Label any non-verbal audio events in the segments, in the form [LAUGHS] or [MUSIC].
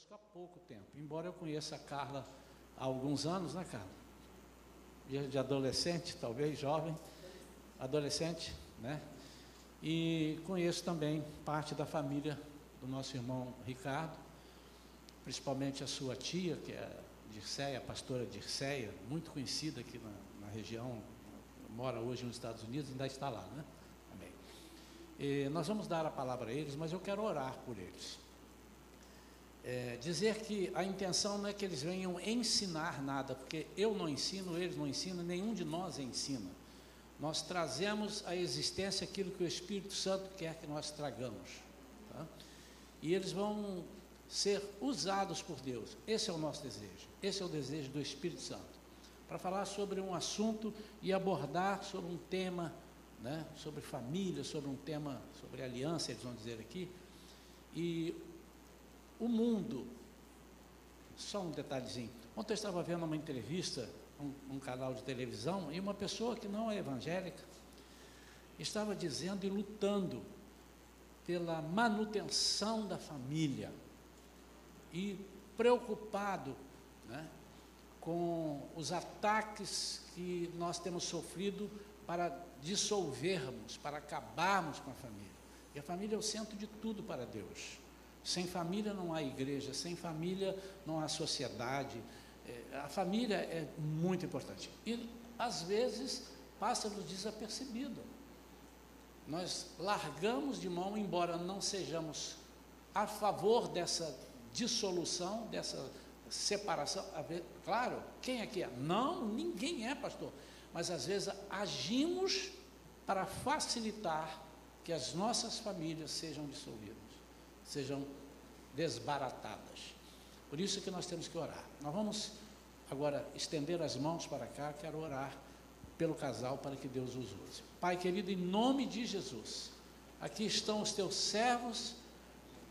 conosco há pouco tempo. Embora eu conheça a Carla há alguns anos, né, Carla? De adolescente, talvez, jovem, adolescente, né? E conheço também parte da família do nosso irmão Ricardo, principalmente a sua tia, que é Dirceia, a pastora Dirceia, muito conhecida aqui na, na região, mora hoje nos Estados Unidos, ainda está lá, né? Amém. E nós vamos dar a palavra a eles, mas eu quero orar por eles. É, dizer que a intenção não é que eles venham ensinar nada, porque eu não ensino, eles não ensinam, nenhum de nós ensina. Nós trazemos à existência aquilo que o Espírito Santo quer que nós tragamos. Tá? E eles vão ser usados por Deus. Esse é o nosso desejo. Esse é o desejo do Espírito Santo. Para falar sobre um assunto e abordar sobre um tema, né, sobre família, sobre um tema, sobre aliança, eles vão dizer aqui. E o mundo, só um detalhezinho. Ontem eu estava vendo uma entrevista, um, um canal de televisão, e uma pessoa que não é evangélica estava dizendo e lutando pela manutenção da família e preocupado né, com os ataques que nós temos sofrido para dissolvermos, para acabarmos com a família. E a família é o centro de tudo para Deus. Sem família não há igreja, sem família não há sociedade. É, a família é muito importante. E, às vezes, passa-nos desapercebido. Nós largamos de mão, embora não sejamos a favor dessa dissolução, dessa separação. Claro, quem é que é? Não, ninguém é, pastor. Mas às vezes agimos para facilitar que as nossas famílias sejam dissolvidas sejam desbaratadas. Por isso que nós temos que orar. Nós vamos agora estender as mãos para cá, quero orar pelo casal para que Deus os use. Pai querido, em nome de Jesus, aqui estão os teus servos,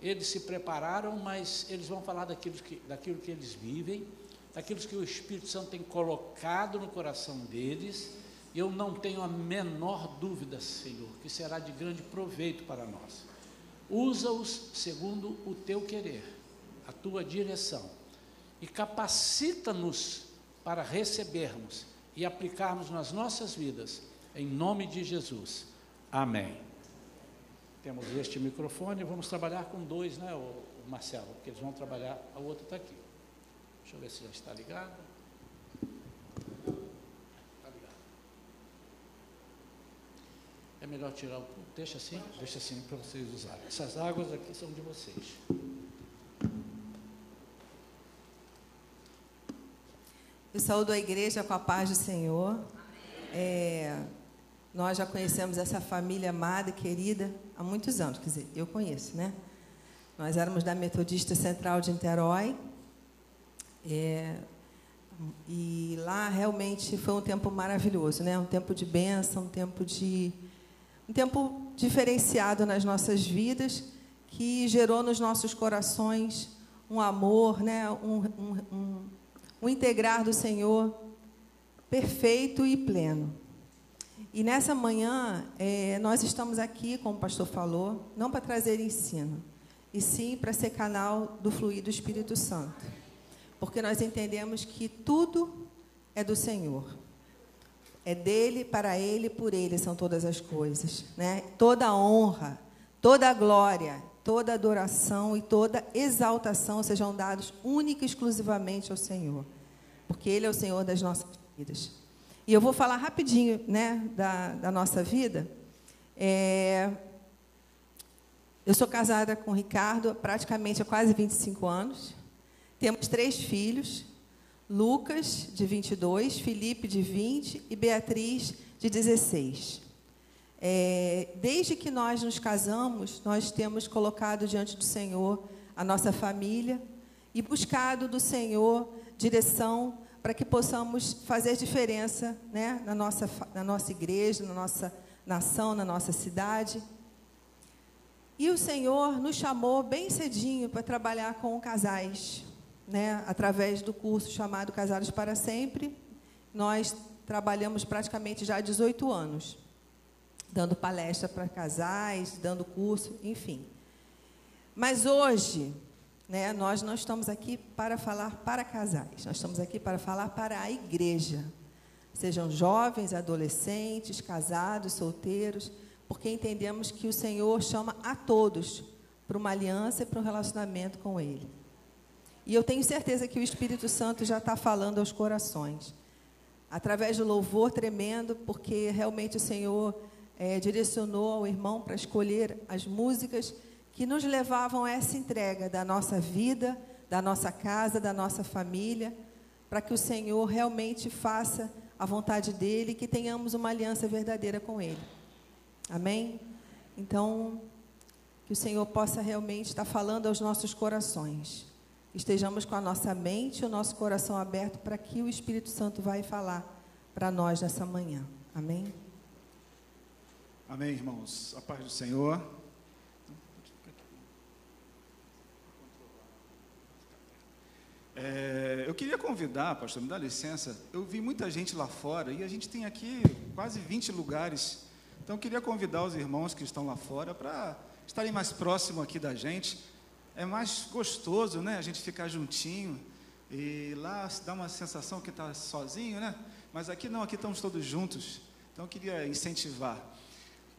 eles se prepararam, mas eles vão falar daquilo que, daquilo que eles vivem, daquilo que o Espírito Santo tem colocado no coração deles. Eu não tenho a menor dúvida, Senhor, que será de grande proveito para nós. Usa-os segundo o teu querer, a tua direção, e capacita-nos para recebermos e aplicarmos nas nossas vidas, em nome de Jesus. Amém. Temos este microfone, vamos trabalhar com dois, né, o Marcelo? Porque eles vão trabalhar, a outra está aqui. Deixa eu ver se já está ligado. É melhor tirar o. Deixa assim, deixa assim para vocês usarem. Essas águas aqui são de vocês. Eu saúdo a igreja com a paz do Senhor. É, nós já conhecemos essa família amada e querida há muitos anos, quer dizer, eu conheço, né? Nós éramos da Metodista Central de Niterói. É, e lá realmente foi um tempo maravilhoso, né? Um tempo de bênção, um tempo de um tempo diferenciado nas nossas vidas, que gerou nos nossos corações um amor, né? um, um, um, um integrar do Senhor perfeito e pleno. E nessa manhã, é, nós estamos aqui, como o pastor falou, não para trazer ensino, e sim para ser canal do fluir do Espírito Santo. Porque nós entendemos que tudo é do Senhor. É dele, para ele, por ele são todas as coisas. Né? Toda honra, toda glória, toda adoração e toda exaltação sejam dados única e exclusivamente ao Senhor. Porque Ele é o Senhor das nossas vidas. E eu vou falar rapidinho né, da, da nossa vida. É, eu sou casada com o Ricardo praticamente há quase 25 anos. Temos três filhos. Lucas, de 22, Felipe, de 20 e Beatriz, de 16. É, desde que nós nos casamos, nós temos colocado diante do Senhor a nossa família e buscado do Senhor direção para que possamos fazer diferença né, na, nossa, na nossa igreja, na nossa nação, na nossa cidade. E o Senhor nos chamou bem cedinho para trabalhar com casais né, através do curso chamado Casados para Sempre. Nós trabalhamos praticamente já há 18 anos, dando palestra para casais, dando curso, enfim. Mas hoje, né, nós não estamos aqui para falar para casais, nós estamos aqui para falar para a igreja. Sejam jovens, adolescentes, casados, solteiros, porque entendemos que o Senhor chama a todos para uma aliança e para um relacionamento com Ele. E eu tenho certeza que o Espírito Santo já está falando aos corações, através do louvor tremendo, porque realmente o Senhor é, direcionou ao irmão para escolher as músicas que nos levavam a essa entrega da nossa vida, da nossa casa, da nossa família, para que o Senhor realmente faça a vontade dele e que tenhamos uma aliança verdadeira com Ele. Amém? Então, que o Senhor possa realmente estar falando aos nossos corações. Estejamos com a nossa mente e o nosso coração aberto para que o Espírito Santo vai falar para nós nessa manhã. Amém? Amém, irmãos. A paz do Senhor. É, eu queria convidar, pastor, me dá licença. Eu vi muita gente lá fora e a gente tem aqui quase 20 lugares. Então eu queria convidar os irmãos que estão lá fora para estarem mais próximo aqui da gente. É mais gostoso, né? A gente ficar juntinho e lá dá uma sensação que está sozinho, né? Mas aqui não, aqui estamos todos juntos. Então eu queria incentivar.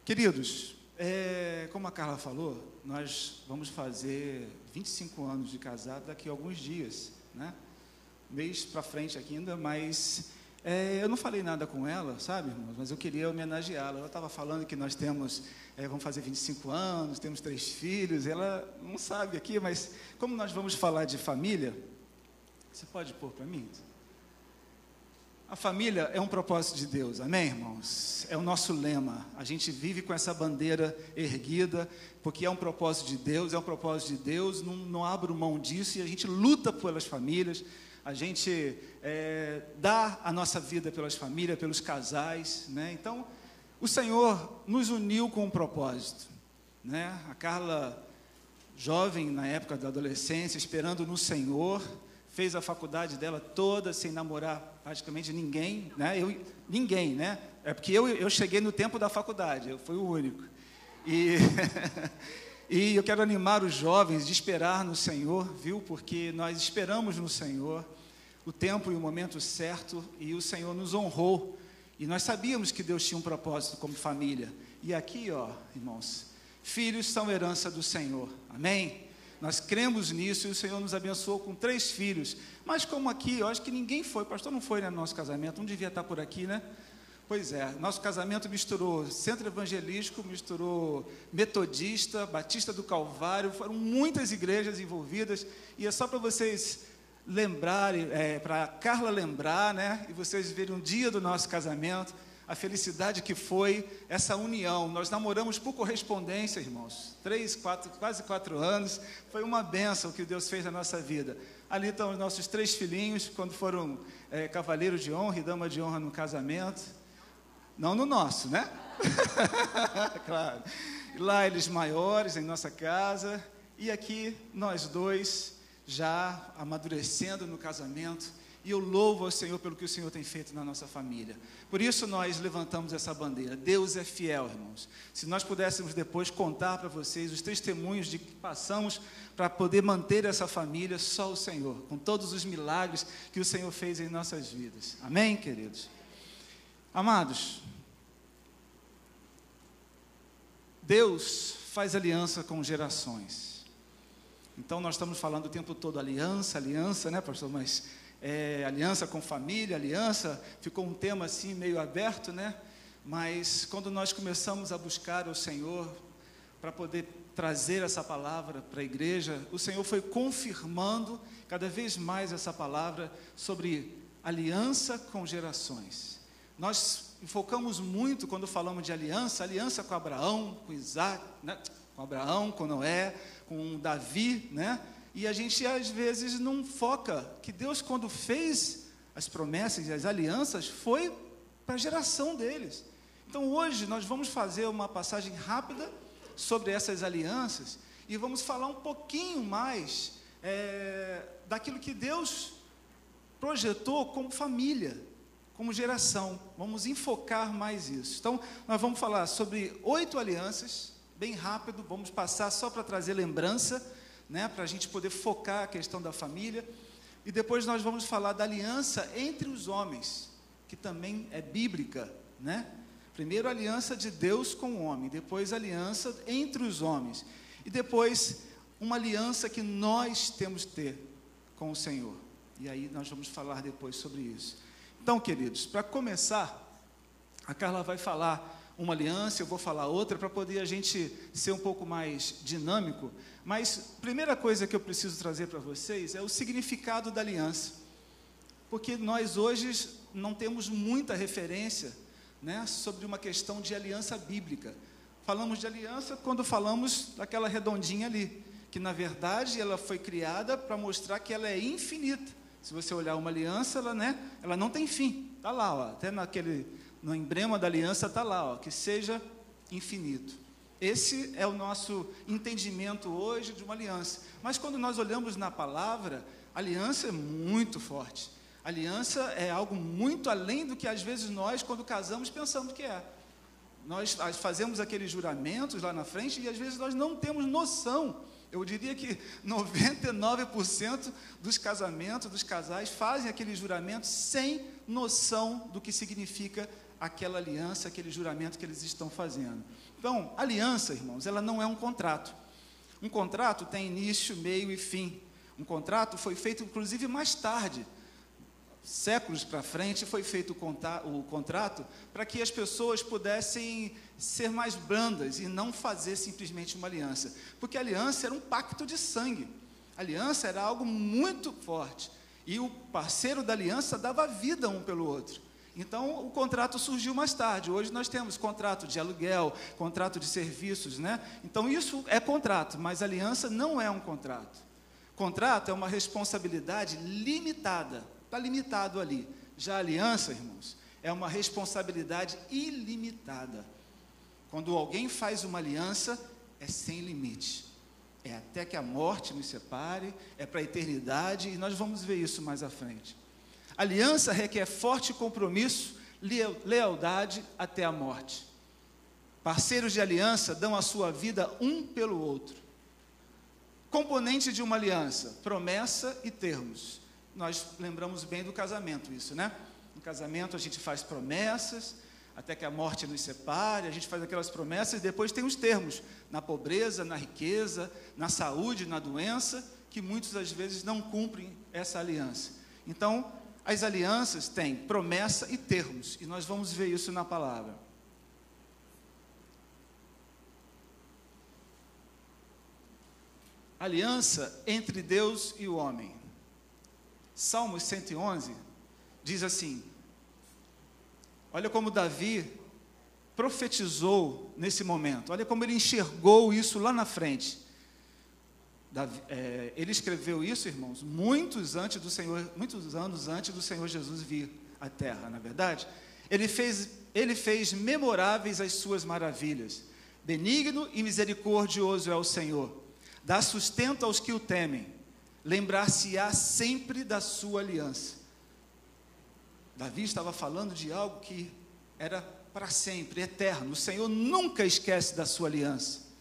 Queridos, é, como a Carla falou, nós vamos fazer 25 anos de casado daqui a alguns dias, né? Mês para frente aqui ainda, mas é, eu não falei nada com ela, sabe, irmãos? Mas eu queria homenageá-la. Ela estava falando que nós temos, é, vamos fazer 25 anos, temos três filhos. Ela não sabe aqui, mas como nós vamos falar de família, você pode pôr para mim? A família é um propósito de Deus, amém, irmãos? É o nosso lema. A gente vive com essa bandeira erguida, porque é um propósito de Deus, é um propósito de Deus, não, não abro mão disso e a gente luta pelas famílias a gente é, dá a nossa vida pelas famílias, pelos casais, né? Então, o Senhor nos uniu com um propósito, né? A Carla, jovem na época da adolescência, esperando no Senhor, fez a faculdade dela toda sem namorar praticamente ninguém, né? Eu, ninguém, né? É porque eu, eu cheguei no tempo da faculdade, eu fui o único. E [LAUGHS] E eu quero animar os jovens de esperar no Senhor, viu? Porque nós esperamos no Senhor o tempo e o momento certo e o Senhor nos honrou. E nós sabíamos que Deus tinha um propósito como família. E aqui, ó, irmãos, filhos são herança do Senhor. Amém? Nós cremos nisso e o Senhor nos abençoou com três filhos. Mas como aqui, eu acho que ninguém foi, pastor não foi né, no nosso casamento, não devia estar por aqui, né? Pois é, nosso casamento misturou centro evangelístico, misturou metodista, batista do Calvário, foram muitas igrejas envolvidas, e é só para vocês lembrarem, é, para Carla lembrar, né, e vocês verem um dia do nosso casamento, a felicidade que foi essa união. Nós namoramos por correspondência, irmãos, três, quatro, quase quatro anos, foi uma benção que Deus fez na nossa vida. Ali estão os nossos três filhinhos, quando foram é, cavaleiros de honra e dama de honra no casamento. Não no nosso, né? [LAUGHS] claro. Lá eles maiores em nossa casa e aqui nós dois já amadurecendo no casamento. E eu louvo ao Senhor pelo que o Senhor tem feito na nossa família. Por isso nós levantamos essa bandeira. Deus é fiel, irmãos. Se nós pudéssemos depois contar para vocês os testemunhos de que passamos para poder manter essa família, só o Senhor, com todos os milagres que o Senhor fez em nossas vidas. Amém, queridos? Amados, Deus faz aliança com gerações. Então nós estamos falando o tempo todo aliança, aliança, né, pastor? Mas é, aliança com família, aliança, ficou um tema assim meio aberto, né? Mas quando nós começamos a buscar o Senhor para poder trazer essa palavra para a igreja, o Senhor foi confirmando cada vez mais essa palavra sobre aliança com gerações. Nós enfocamos muito quando falamos de aliança, aliança com Abraão, com Isaac, né? com Abraão, com Noé, com Davi, né? E a gente às vezes não foca que Deus quando fez as promessas e as alianças foi para a geração deles. Então hoje nós vamos fazer uma passagem rápida sobre essas alianças e vamos falar um pouquinho mais é, daquilo que Deus projetou como família como geração. Vamos enfocar mais isso. Então, nós vamos falar sobre oito alianças, bem rápido, vamos passar só para trazer lembrança. né, para a gente poder focar a questão da família. E depois nós vamos falar da aliança entre os homens, que também é bíblica, né? Primeiro a aliança de Deus com o homem, depois a aliança entre os homens, e depois uma aliança que nós temos que ter com o Senhor. E aí nós vamos falar depois sobre isso. Então, queridos, para começar, a Carla vai falar uma aliança, eu vou falar outra para poder a gente ser um pouco mais dinâmico. Mas primeira coisa que eu preciso trazer para vocês é o significado da aliança. Porque nós hoje não temos muita referência né, sobre uma questão de aliança bíblica. Falamos de aliança quando falamos daquela redondinha ali, que na verdade ela foi criada para mostrar que ela é infinita. Se você olhar uma aliança, ela, né, ela não tem fim. Está lá, ó, até naquele no emblema da aliança está lá, ó, que seja infinito. Esse é o nosso entendimento hoje de uma aliança. Mas quando nós olhamos na palavra, aliança é muito forte. Aliança é algo muito além do que às vezes nós, quando casamos, pensamos que é. Nós fazemos aqueles juramentos lá na frente e às vezes nós não temos noção. Eu diria que 99% dos casamentos, dos casais, fazem aquele juramento sem noção do que significa aquela aliança, aquele juramento que eles estão fazendo. Então, aliança, irmãos, ela não é um contrato. Um contrato tem início, meio e fim. Um contrato foi feito, inclusive, mais tarde, séculos para frente, foi feito o contrato para que as pessoas pudessem ser mais brandas e não fazer simplesmente uma aliança. Porque a aliança era um pacto de sangue. A aliança era algo muito forte. E o parceiro da aliança dava vida um pelo outro. Então, o contrato surgiu mais tarde. Hoje nós temos contrato de aluguel, contrato de serviços, né? Então, isso é contrato, mas aliança não é um contrato. Contrato é uma responsabilidade limitada, está limitado ali. Já aliança, irmãos, é uma responsabilidade ilimitada. Quando alguém faz uma aliança, é sem limite. É até que a morte nos separe, é para a eternidade, e nós vamos ver isso mais à frente. Aliança requer forte compromisso, lealdade até a morte. Parceiros de aliança dão a sua vida um pelo outro. Componente de uma aliança: promessa e termos. Nós lembramos bem do casamento, isso, né? No casamento a gente faz promessas, até que a morte nos separe, a gente faz aquelas promessas e depois tem os termos, na pobreza, na riqueza, na saúde, na doença, que muitas das vezes não cumprem essa aliança. Então, as alianças têm promessa e termos, e nós vamos ver isso na palavra. Aliança entre Deus e o homem. Salmos 111 diz assim: Olha como Davi profetizou nesse momento, olha como ele enxergou isso lá na frente. Davi, é, ele escreveu isso, irmãos, muitos antes do Senhor, muitos anos antes do Senhor Jesus vir à Terra, na é verdade. Ele fez, ele fez memoráveis as suas maravilhas. Benigno e misericordioso é o Senhor. Dá sustento aos que o temem. Lembrar-se-á sempre da sua aliança. Davi estava falando de algo que era para sempre, eterno. O Senhor nunca esquece da sua aliança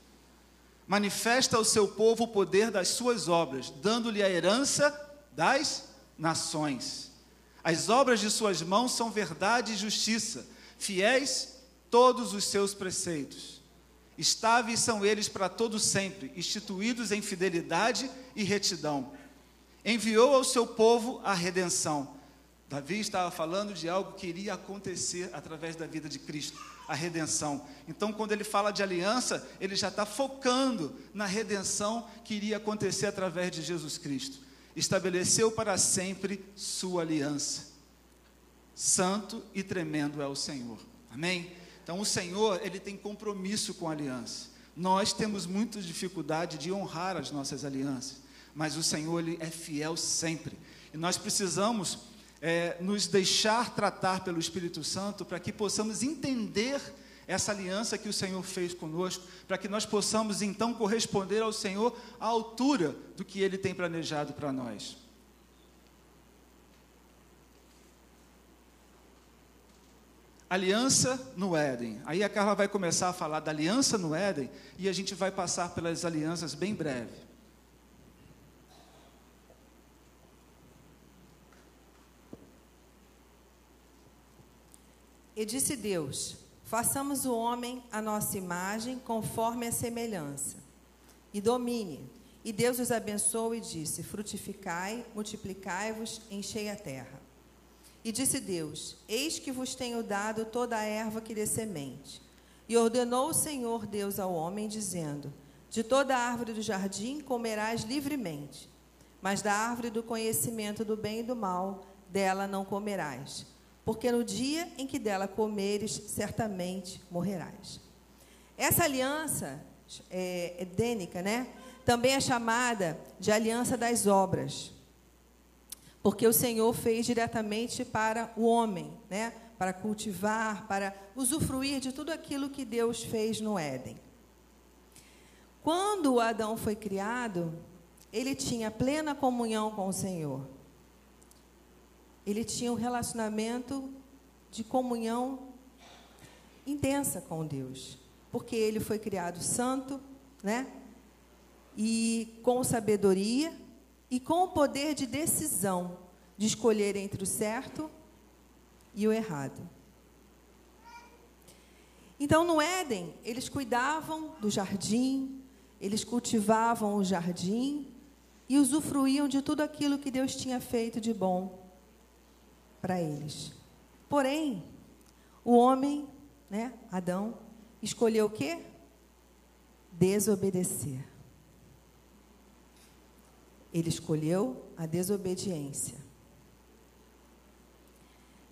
manifesta ao seu povo o poder das suas obras, dando-lhe a herança das nações. As obras de suas mãos são verdade e justiça, fiéis todos os seus preceitos. Estáveis são eles para todo sempre, instituídos em fidelidade e retidão. Enviou ao seu povo a redenção. Davi estava falando de algo que iria acontecer através da vida de Cristo a redenção. Então, quando ele fala de aliança, ele já está focando na redenção que iria acontecer através de Jesus Cristo. Estabeleceu para sempre sua aliança. Santo e tremendo é o Senhor. Amém? Então, o Senhor, ele tem compromisso com a aliança. Nós temos muita dificuldade de honrar as nossas alianças, mas o Senhor, ele é fiel sempre. E nós precisamos é, nos deixar tratar pelo Espírito Santo para que possamos entender essa aliança que o Senhor fez conosco, para que nós possamos então corresponder ao Senhor à altura do que Ele tem planejado para nós. aliança no Éden. Aí a Carla vai começar a falar da aliança no Éden e a gente vai passar pelas alianças bem breve. E disse Deus: Façamos o homem à nossa imagem, conforme a semelhança, e domine. E Deus os abençoou e disse: Frutificai, multiplicai-vos, enchei a terra. E disse Deus: Eis que vos tenho dado toda a erva que dê semente. E ordenou o Senhor Deus ao homem, dizendo: De toda árvore do jardim comerás livremente, mas da árvore do conhecimento do bem e do mal, dela não comerás, porque no dia em que dela comeres, certamente morrerás. Essa aliança é, edênica, né? Também é chamada de aliança das obras porque o Senhor fez diretamente para o homem, né? para cultivar, para usufruir de tudo aquilo que Deus fez no Éden. Quando Adão foi criado, ele tinha plena comunhão com o Senhor. Ele tinha um relacionamento de comunhão intensa com Deus, porque ele foi criado santo, né? E com sabedoria, e com o poder de decisão de escolher entre o certo e o errado. Então, no Éden, eles cuidavam do jardim, eles cultivavam o jardim e usufruíam de tudo aquilo que Deus tinha feito de bom para eles. Porém, o homem, né, Adão, escolheu o quê? Desobedecer. Ele escolheu a desobediência.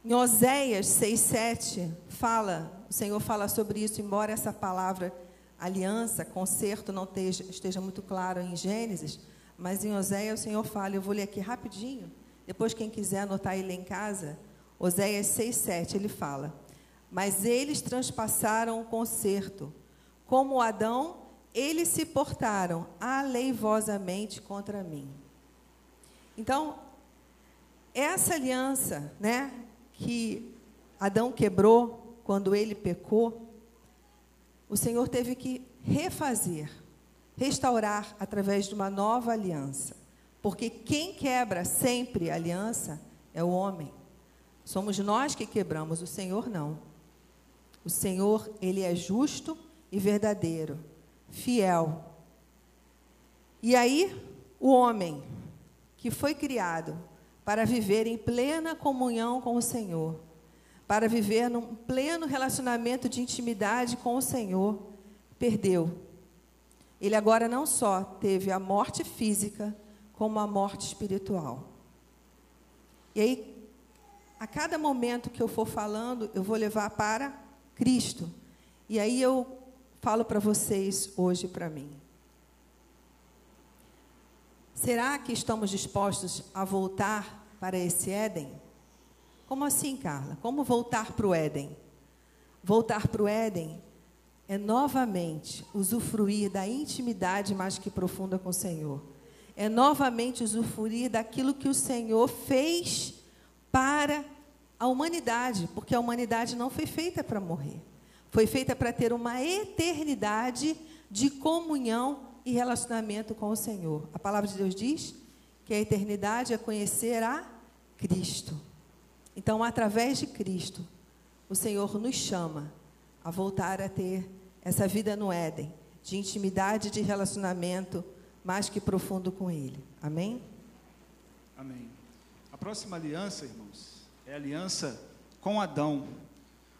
Em Oséias 6,7 fala, o Senhor fala sobre isso, embora essa palavra aliança, conserto não esteja, esteja muito claro em Gênesis, mas em Oséias o Senhor fala, eu vou ler aqui rapidinho, depois quem quiser anotar ele em casa, Oséias 6,7, ele fala, mas eles transpassaram o conserto, como Adão eles se portaram aleivosamente contra mim. Então, essa aliança, né, que Adão quebrou quando ele pecou, o Senhor teve que refazer, restaurar através de uma nova aliança. Porque quem quebra sempre a aliança é o homem. Somos nós que quebramos, o Senhor não. O Senhor, ele é justo e verdadeiro fiel. E aí, o homem que foi criado para viver em plena comunhão com o Senhor, para viver num pleno relacionamento de intimidade com o Senhor, perdeu. Ele agora não só teve a morte física, como a morte espiritual. E aí, a cada momento que eu for falando, eu vou levar para Cristo. E aí eu falo para vocês hoje para mim. Será que estamos dispostos a voltar para esse Éden? Como assim, Carla? Como voltar para o Éden? Voltar para o Éden é novamente usufruir da intimidade mais que profunda com o Senhor. É novamente usufruir daquilo que o Senhor fez para a humanidade, porque a humanidade não foi feita para morrer. Foi feita para ter uma eternidade de comunhão e relacionamento com o Senhor. A palavra de Deus diz que a eternidade é conhecer a Cristo. Então, através de Cristo, o Senhor nos chama a voltar a ter essa vida no Éden, de intimidade, de relacionamento mais que profundo com Ele. Amém? Amém. A próxima aliança, irmãos, é a aliança com Adão.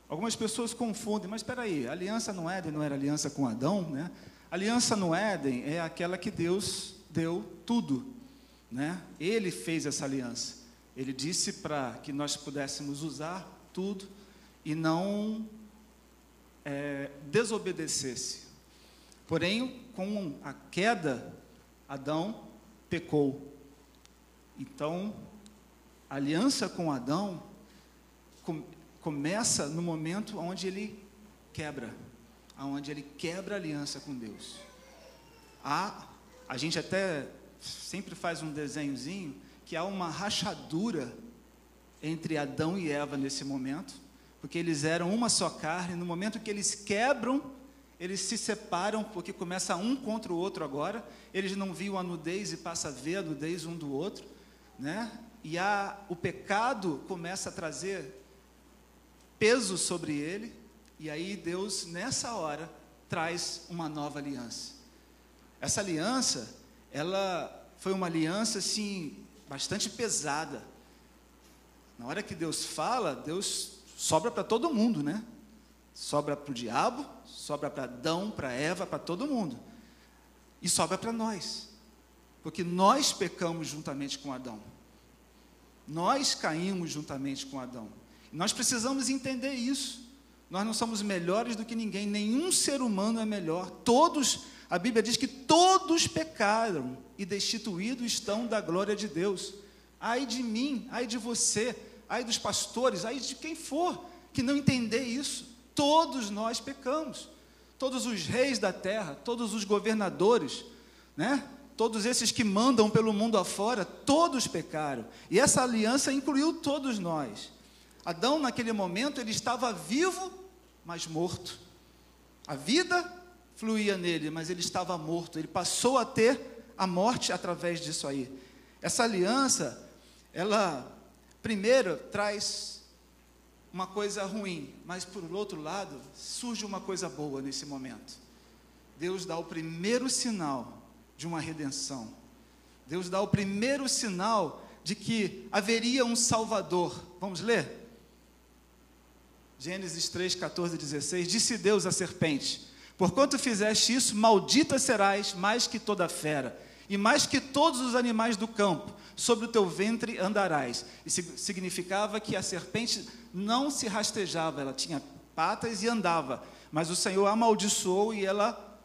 Algumas pessoas confundem, mas espera aí, aliança no Éden não era aliança com Adão, né? Aliança no Éden é aquela que Deus deu tudo, né? Ele fez essa aliança. Ele disse para que nós pudéssemos usar tudo e não é, desobedecesse. Porém, com a queda, Adão pecou. Então, aliança com Adão começa no momento onde ele quebra, onde ele quebra a aliança com Deus. Há, a gente até sempre faz um desenhozinho que há uma rachadura entre Adão e Eva nesse momento, porque eles eram uma só carne, no momento que eles quebram, eles se separam, porque começa um contra o outro agora, eles não viam a nudez e passa a ver a nudez um do outro, né? E a, o pecado começa a trazer peso sobre ele, e aí Deus, nessa hora, traz uma nova aliança. Essa aliança, ela foi uma aliança, assim, bastante pesada. Na hora que Deus fala, Deus sobra para todo mundo, né? Sobra para o diabo, sobra para Adão, para Eva, para todo mundo. E sobra para nós. Porque nós pecamos juntamente com Adão. Nós caímos juntamente com Adão. Nós precisamos entender isso. Nós não somos melhores do que ninguém, nenhum ser humano é melhor. Todos, a Bíblia diz que todos pecaram e destituídos estão da glória de Deus. Ai de mim, ai de você, ai dos pastores, ai de quem for que não entender isso. Todos nós pecamos. Todos os reis da terra, todos os governadores, né? Todos esses que mandam pelo mundo afora, todos pecaram. E essa aliança incluiu todos nós. Adão, naquele momento, ele estava vivo, mas morto. A vida fluía nele, mas ele estava morto. Ele passou a ter a morte através disso aí. Essa aliança, ela, primeiro, traz uma coisa ruim, mas por outro lado, surge uma coisa boa nesse momento. Deus dá o primeiro sinal de uma redenção. Deus dá o primeiro sinal de que haveria um Salvador. Vamos ler? Gênesis 3, 14 e 16. Disse Deus à serpente: Porquanto fizeste isso, maldita serás mais que toda fera, e mais que todos os animais do campo, sobre o teu ventre andarás. Isso significava que a serpente não se rastejava, ela tinha patas e andava, mas o Senhor amaldiçoou e ela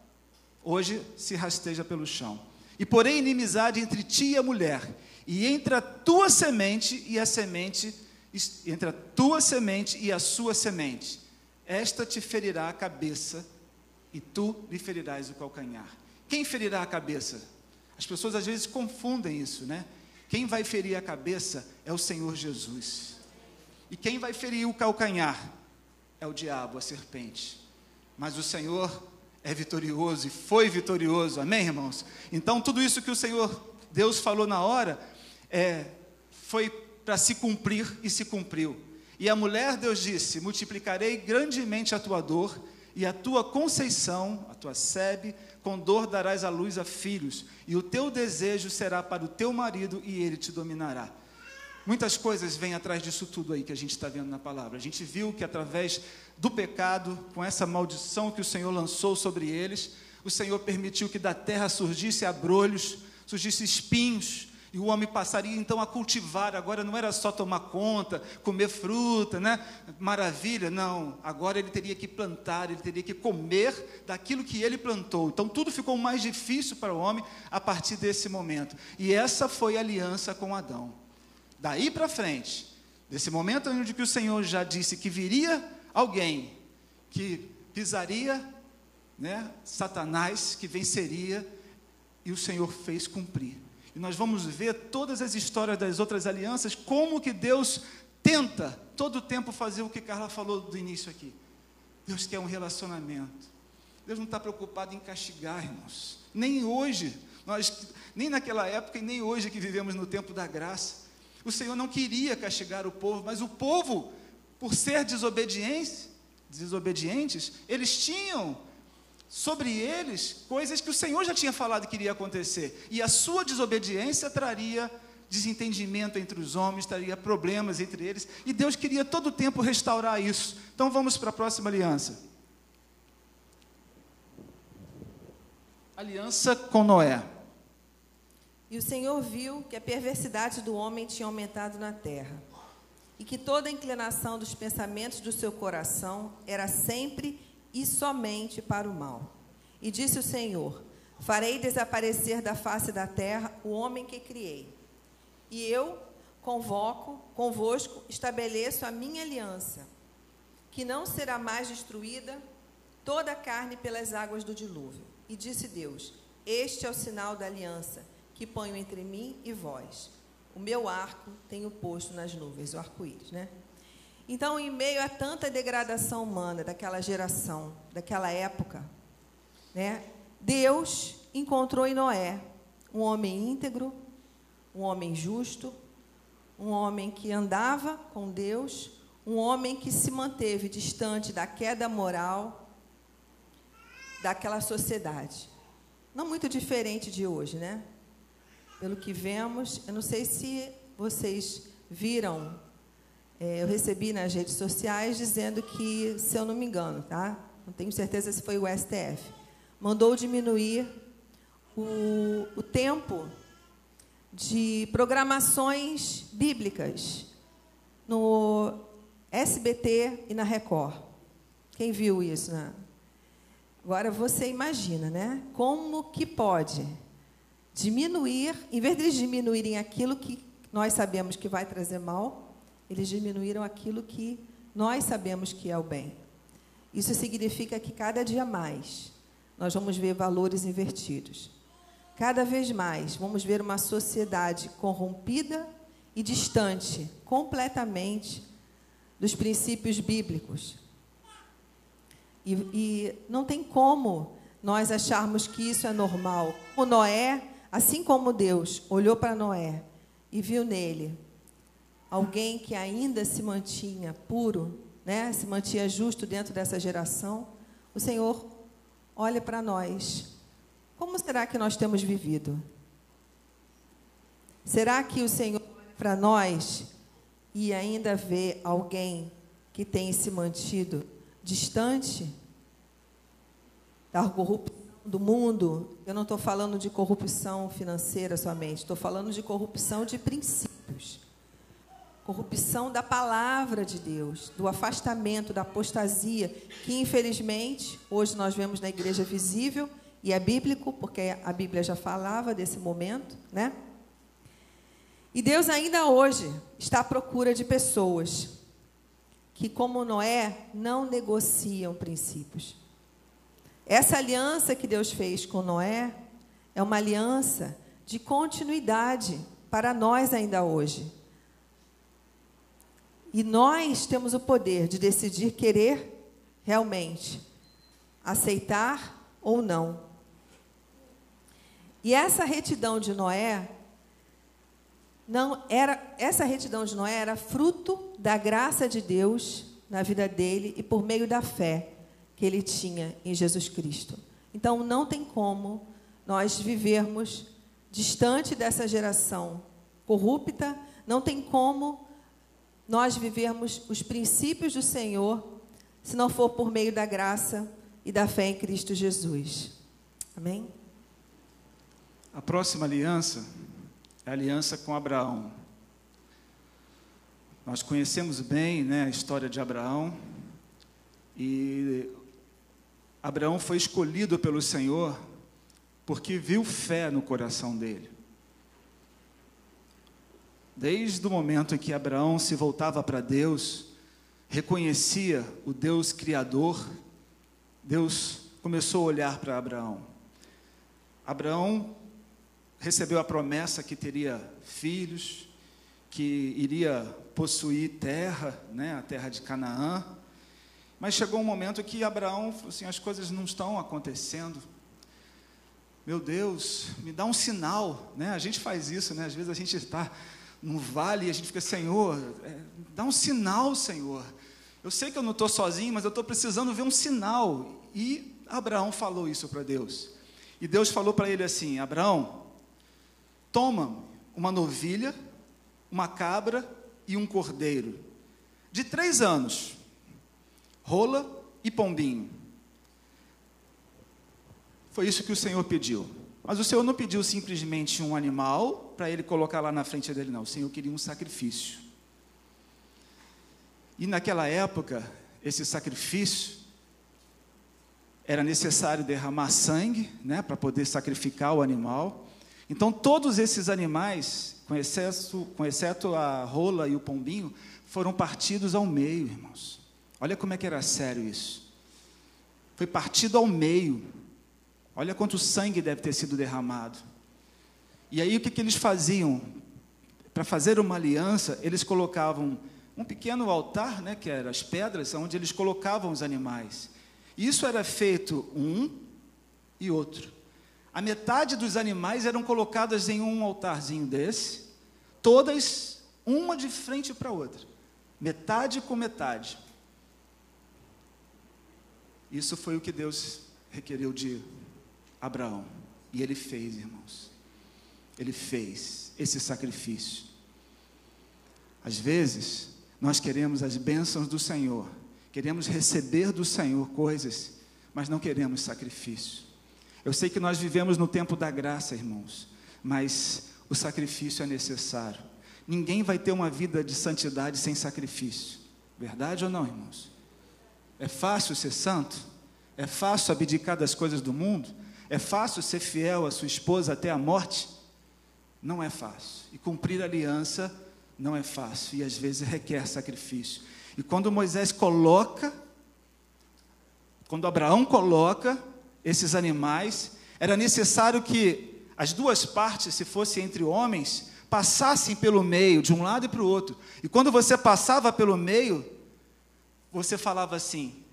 hoje se rasteja pelo chão. E porém inimizade entre ti e a mulher, e entre a tua semente e a semente entre a tua semente e a sua semente. Esta te ferirá a cabeça e tu lhe ferirás o calcanhar. Quem ferirá a cabeça? As pessoas às vezes confundem isso, né? Quem vai ferir a cabeça é o Senhor Jesus. E quem vai ferir o calcanhar é o diabo, a serpente. Mas o Senhor é vitorioso e foi vitorioso, amém, irmãos? Então, tudo isso que o Senhor, Deus falou na hora, é, foi para se cumprir e se cumpriu. E a mulher, Deus disse: Multiplicarei grandemente a tua dor, e a tua conceição, a tua sebe, com dor darás à luz a filhos, e o teu desejo será para o teu marido, e ele te dominará. Muitas coisas vêm atrás disso tudo aí que a gente está vendo na palavra. A gente viu que através do pecado, com essa maldição que o Senhor lançou sobre eles, o Senhor permitiu que da terra surgisse abrolhos, surgisse espinhos, e o homem passaria então a cultivar, agora não era só tomar conta, comer fruta, né? Maravilha, não. Agora ele teria que plantar, ele teria que comer daquilo que ele plantou. Então tudo ficou mais difícil para o homem a partir desse momento. E essa foi a aliança com Adão. Daí para frente, desse momento onde que o Senhor já disse que viria alguém que pisaria, né, Satanás, que venceria, e o Senhor fez cumprir. E nós vamos ver todas as histórias das outras alianças, como que Deus tenta todo o tempo fazer o que Carla falou do início aqui. Deus quer um relacionamento. Deus não está preocupado em castigar, irmãos. Nem hoje, nós, nem naquela época e nem hoje que vivemos no tempo da graça. O Senhor não queria castigar o povo, mas o povo, por ser desobedientes, desobedientes, eles tinham sobre eles coisas que o Senhor já tinha falado que iria acontecer. E a sua desobediência traria desentendimento entre os homens, traria problemas entre eles. E Deus queria todo o tempo restaurar isso. Então vamos para a próxima aliança. Aliança com Noé. E o Senhor viu que a perversidade do homem tinha aumentado na terra, e que toda a inclinação dos pensamentos do seu coração era sempre e somente para o mal. E disse o Senhor: Farei desaparecer da face da terra o homem que criei. E eu convoco convosco, estabeleço a minha aliança, que não será mais destruída toda a carne pelas águas do dilúvio. E disse Deus: Este é o sinal da aliança que ponho entre mim e vós. O meu arco tenho posto nas nuvens, o arco-íris, né? Então, em meio a tanta degradação humana daquela geração, daquela época, né, Deus encontrou em Noé um homem íntegro, um homem justo, um homem que andava com Deus, um homem que se manteve distante da queda moral daquela sociedade. Não muito diferente de hoje, né? Pelo que vemos, eu não sei se vocês viram, eu recebi nas redes sociais dizendo que, se eu não me engano, tá? Não tenho certeza se foi o STF, mandou diminuir o, o tempo de programações bíblicas no SBT e na Record. Quem viu isso? Né? Agora você imagina, né? Como que pode diminuir, em vez de diminuírem aquilo que nós sabemos que vai trazer mal, eles diminuíram aquilo que nós sabemos que é o bem. Isso significa que cada dia mais nós vamos ver valores invertidos. Cada vez mais vamos ver uma sociedade corrompida e distante completamente dos princípios bíblicos. E, e, não tem como nós acharmos que isso é normal. O Noé, assim como Deus olhou para Noé e viu nele alguém que ainda se mantinha puro, né, se mantinha justo dentro dessa geração, o Senhor olha para nós. Como será que nós temos vivido? Será que o Senhor para nós e ainda vê alguém que tem se mantido distante da corrupção do mundo, eu não estou falando de corrupção financeira somente, estou falando de corrupção de princípios. Corrupção da palavra de Deus, do afastamento, da apostasia, que infelizmente hoje nós vemos na igreja visível, e é bíblico, porque a Bíblia já falava desse momento, né? E Deus ainda hoje está à procura de pessoas que, como Noé, não negociam princípios. Essa aliança que Deus fez com Noé é uma aliança de continuidade para nós ainda hoje. E nós temos o poder de decidir querer realmente aceitar ou não. E essa retidão de Noé não era essa retidão de Noé era fruto da graça de Deus na vida dele e por meio da fé que ele tinha em Jesus Cristo. Então não tem como nós vivermos distante dessa geração corrupta, não tem como nós vivermos os princípios do Senhor se não for por meio da graça e da fé em Cristo Jesus. Amém? A próxima aliança é a aliança com Abraão. Nós conhecemos bem né, a história de Abraão e Abraão foi escolhido pelo Senhor porque viu fé no coração dele. Desde o momento em que Abraão se voltava para Deus, reconhecia o Deus Criador, Deus começou a olhar para Abraão. Abraão recebeu a promessa que teria filhos, que iria possuir terra, né, a terra de Canaã. Mas chegou um momento que Abraão falou assim: as coisas não estão acontecendo. Meu Deus, me dá um sinal, né? A gente faz isso, né? Às vezes a gente está no vale e a gente fica, Senhor, é, dá um sinal, Senhor. Eu sei que eu não estou sozinho, mas eu estou precisando ver um sinal. E Abraão falou isso para Deus. E Deus falou para ele assim: Abraão, Toma uma novilha, uma cabra e um cordeiro, de três anos, rola e pombinho. Foi isso que o Senhor pediu. Mas o Senhor não pediu simplesmente um animal para ele colocar lá na frente dele, não. O Senhor queria um sacrifício. E naquela época, esse sacrifício era necessário derramar sangue, né, para poder sacrificar o animal. Então, todos esses animais, com, excesso, com exceto a rola e o pombinho, foram partidos ao meio, irmãos. Olha como é que era sério isso. Foi partido ao meio. Olha quanto sangue deve ter sido derramado. E aí o que, que eles faziam? Para fazer uma aliança, eles colocavam um pequeno altar, né, que eram as pedras, onde eles colocavam os animais. Isso era feito um e outro. A metade dos animais eram colocadas em um altarzinho desse, todas uma de frente para a outra. metade com metade. Isso foi o que Deus requereu de Abraão. E ele fez, irmãos. Ele fez esse sacrifício. Às vezes, nós queremos as bênçãos do Senhor, queremos receber do Senhor coisas, mas não queremos sacrifício. Eu sei que nós vivemos no tempo da graça, irmãos, mas o sacrifício é necessário. Ninguém vai ter uma vida de santidade sem sacrifício. Verdade ou não, irmãos? É fácil ser santo? É fácil abdicar das coisas do mundo? É fácil ser fiel à sua esposa até a morte? Não é fácil. E cumprir a aliança não é fácil. E às vezes requer sacrifício. E quando Moisés coloca, quando Abraão coloca esses animais, era necessário que as duas partes, se fosse entre homens, passassem pelo meio, de um lado e para o outro. E quando você passava pelo meio, você falava assim: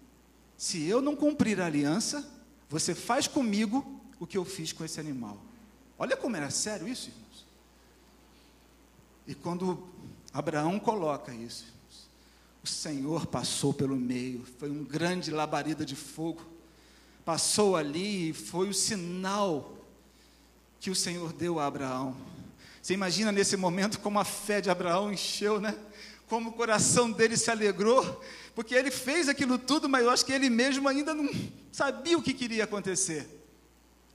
se eu não cumprir a aliança, você faz comigo o que eu fiz com esse animal. Olha como era sério isso, irmãos. E quando Abraão coloca isso, o Senhor passou pelo meio, foi um grande labareda de fogo, passou ali e foi o sinal que o Senhor deu a Abraão. Você imagina nesse momento como a fé de Abraão encheu, né? Como o coração dele se alegrou, porque ele fez aquilo tudo, mas eu acho que ele mesmo ainda não sabia o que queria acontecer.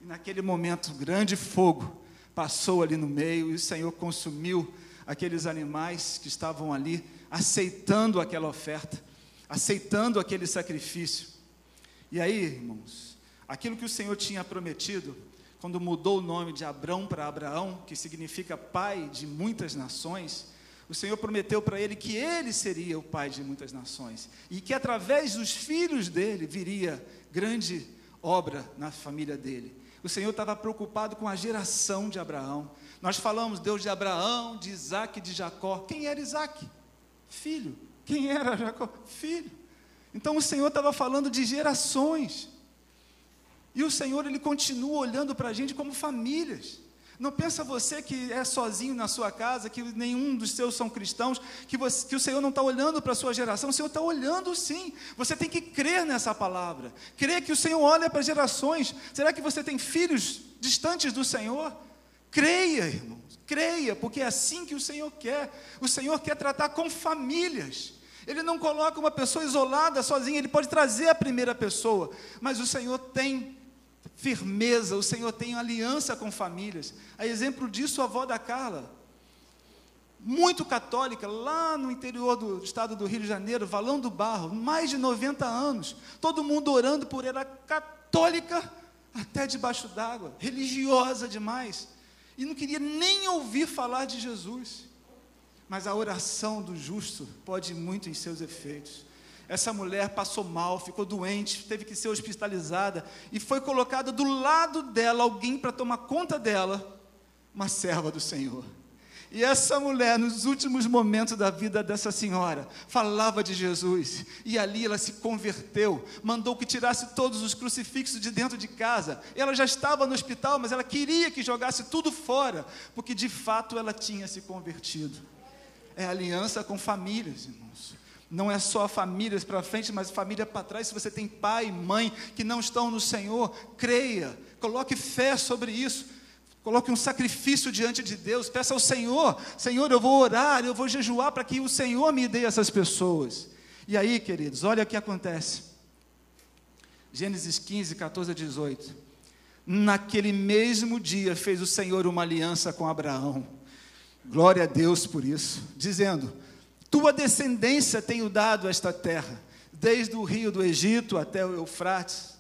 E naquele momento, grande fogo passou ali no meio e o Senhor consumiu aqueles animais que estavam ali, aceitando aquela oferta, aceitando aquele sacrifício. E aí, irmãos, aquilo que o Senhor tinha prometido, quando mudou o nome de Abrão para Abraão, que significa pai de muitas nações, o Senhor prometeu para ele que ele seria o pai de muitas nações e que através dos filhos dele viria grande obra na família dele. O Senhor estava preocupado com a geração de Abraão. Nós falamos Deus de Abraão, de Isaac e de Jacó. Quem era Isaac? Filho. Quem era Jacó? Filho. Então o Senhor estava falando de gerações. E o Senhor, Ele continua olhando para a gente como famílias. Não pensa você que é sozinho na sua casa, que nenhum dos seus são cristãos, que, você, que o Senhor não está olhando para a sua geração, o Senhor está olhando sim. Você tem que crer nessa palavra, crer que o Senhor olha para gerações. Será que você tem filhos distantes do Senhor? Creia, irmãos, creia, porque é assim que o Senhor quer. O Senhor quer tratar com famílias. Ele não coloca uma pessoa isolada, sozinha, ele pode trazer a primeira pessoa, mas o Senhor tem firmeza, o Senhor tem aliança com famílias. A exemplo disso, a avó da Carla, muito católica, lá no interior do estado do Rio de Janeiro, Valão do Barro, mais de 90 anos, todo mundo orando por ela, católica até debaixo d'água, religiosa demais, e não queria nem ouvir falar de Jesus. Mas a oração do justo pode muito em seus efeitos. Essa mulher passou mal, ficou doente, teve que ser hospitalizada e foi colocada do lado dela alguém para tomar conta dela, uma serva do Senhor. E essa mulher, nos últimos momentos da vida dessa senhora, falava de Jesus. E ali ela se converteu, mandou que tirasse todos os crucifixos de dentro de casa. Ela já estava no hospital, mas ela queria que jogasse tudo fora, porque de fato ela tinha se convertido. É aliança com famílias, irmãos. Não é só famílias para frente, mas família para trás. Se você tem pai e mãe que não estão no Senhor, creia, coloque fé sobre isso. Coloque um sacrifício diante de Deus. Peça ao Senhor: Senhor, eu vou orar, eu vou jejuar para que o Senhor me dê essas pessoas. E aí, queridos, olha o que acontece. Gênesis 15, 14 a 18. Naquele mesmo dia fez o Senhor uma aliança com Abraão. Glória a Deus por isso, dizendo: tua descendência tenho dado esta terra, desde o rio do Egito até o Eufrates.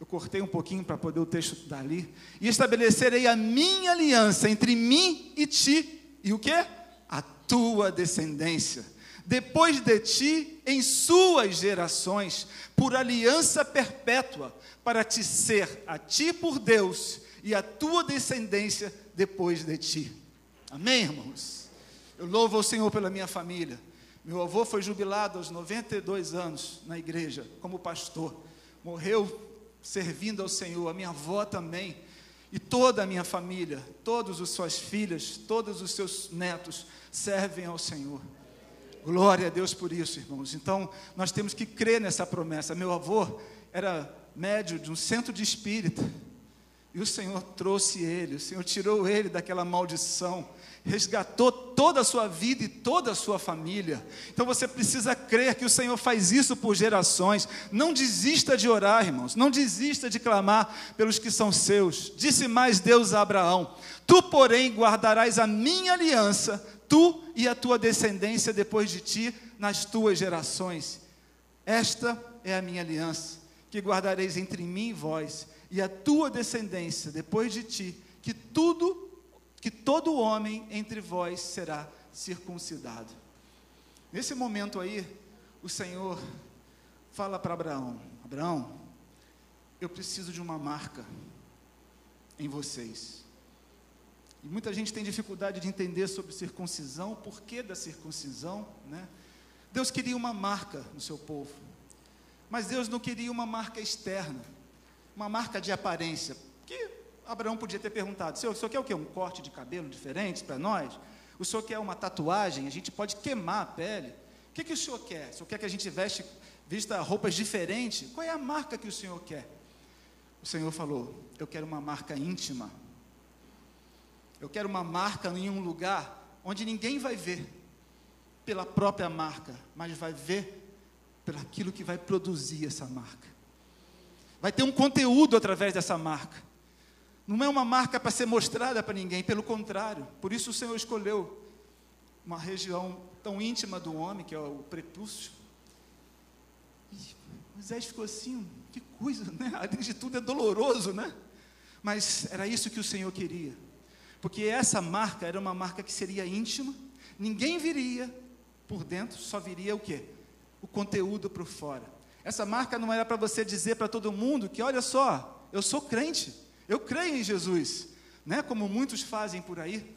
Eu cortei um pouquinho para poder o texto dali. E estabelecerei a minha aliança entre mim e ti. E o que? A tua descendência. Depois de ti, em suas gerações, por aliança perpétua, para te ser a ti por Deus e a tua descendência depois de ti. Amém, irmãos? Eu louvo ao Senhor pela minha família. Meu avô foi jubilado aos 92 anos na igreja, como pastor. Morreu servindo ao Senhor. A minha avó também. E toda a minha família, todas as suas filhas, todos os seus netos servem ao Senhor. Glória a Deus por isso, irmãos. Então, nós temos que crer nessa promessa. Meu avô era médio de um centro de espírita. E o Senhor trouxe ele, o Senhor tirou ele daquela maldição, resgatou toda a sua vida e toda a sua família. Então você precisa crer que o Senhor faz isso por gerações. Não desista de orar, irmãos, não desista de clamar pelos que são seus. Disse mais Deus a Abraão: Tu, porém, guardarás a minha aliança, tu e a tua descendência depois de ti, nas tuas gerações. Esta é a minha aliança, que guardareis entre mim e vós e a tua descendência depois de ti, que tudo, que todo homem entre vós será circuncidado. Nesse momento aí, o Senhor fala para Abraão: Abraão, eu preciso de uma marca em vocês. E muita gente tem dificuldade de entender sobre circuncisão, o porquê da circuncisão, né? Deus queria uma marca no seu povo, mas Deus não queria uma marca externa uma marca de aparência. Que Abraão podia ter perguntado: Senhor, o senhor quer o quê? Um corte de cabelo diferente para nós? O senhor quer uma tatuagem? A gente pode queimar a pele. O que, que o senhor quer? O senhor quer que a gente veste, vista roupas diferentes? Qual é a marca que o senhor quer? O Senhor falou: Eu quero uma marca íntima. Eu quero uma marca em um lugar onde ninguém vai ver pela própria marca, mas vai ver pelo aquilo que vai produzir essa marca. Vai ter um conteúdo através dessa marca. Não é uma marca para ser mostrada para ninguém, pelo contrário. Por isso o Senhor escolheu uma região tão íntima do homem, que é o prepúcio. E Moisés ficou assim, que coisa, né? Além de tudo é doloroso, né? Mas era isso que o Senhor queria. Porque essa marca era uma marca que seria íntima, ninguém viria por dentro, só viria o quê? O conteúdo por fora. Essa marca não era para você dizer para todo mundo que, olha só, eu sou crente, eu creio em Jesus, né? Como muitos fazem por aí.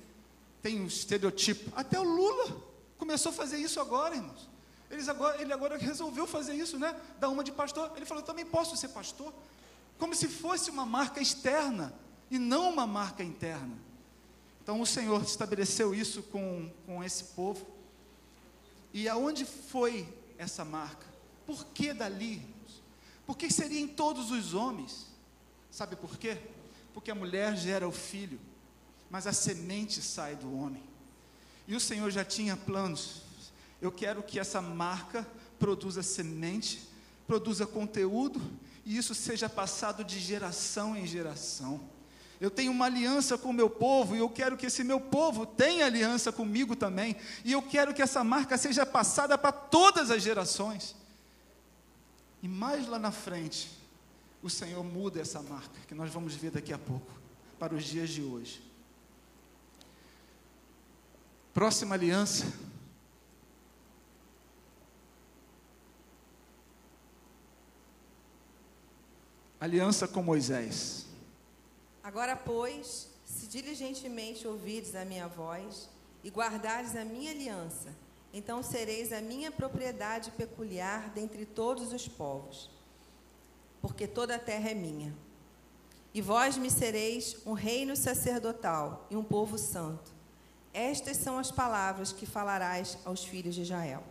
Tem um estereotipo. Até o Lula começou a fazer isso agora, irmãos. Eles agora, ele agora resolveu fazer isso, né? Da uma de pastor. Ele falou: também posso ser pastor. Como se fosse uma marca externa e não uma marca interna. Então o Senhor estabeleceu isso com, com esse povo. E aonde foi essa marca? Por que dali? Por que seria em todos os homens? Sabe por quê? Porque a mulher gera o filho, mas a semente sai do homem. E o Senhor já tinha planos. Eu quero que essa marca produza semente, produza conteúdo, e isso seja passado de geração em geração. Eu tenho uma aliança com o meu povo e eu quero que esse meu povo tenha aliança comigo também. E eu quero que essa marca seja passada para todas as gerações. E mais lá na frente, o Senhor muda essa marca, que nós vamos ver daqui a pouco, para os dias de hoje. Próxima aliança. Aliança com Moisés. Agora, pois, se diligentemente ouvires a minha voz e guardares a minha aliança, então sereis a minha propriedade peculiar dentre todos os povos, porque toda a terra é minha. E vós me sereis um reino sacerdotal e um povo santo. Estas são as palavras que falarás aos filhos de Israel.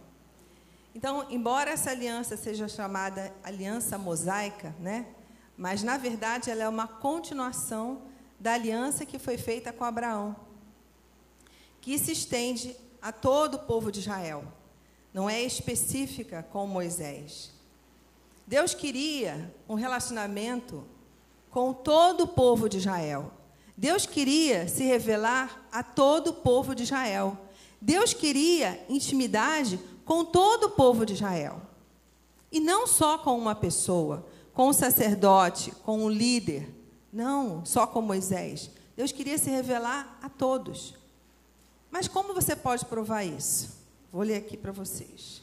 Então, embora essa aliança seja chamada aliança mosaica, né? Mas na verdade ela é uma continuação da aliança que foi feita com Abraão, que se estende a todo o povo de Israel. Não é específica com Moisés. Deus queria um relacionamento com todo o povo de Israel. Deus queria se revelar a todo o povo de Israel. Deus queria intimidade com todo o povo de Israel. E não só com uma pessoa, com um sacerdote, com um líder. Não, só com Moisés. Deus queria se revelar a todos. Mas como você pode provar isso? Vou ler aqui para vocês.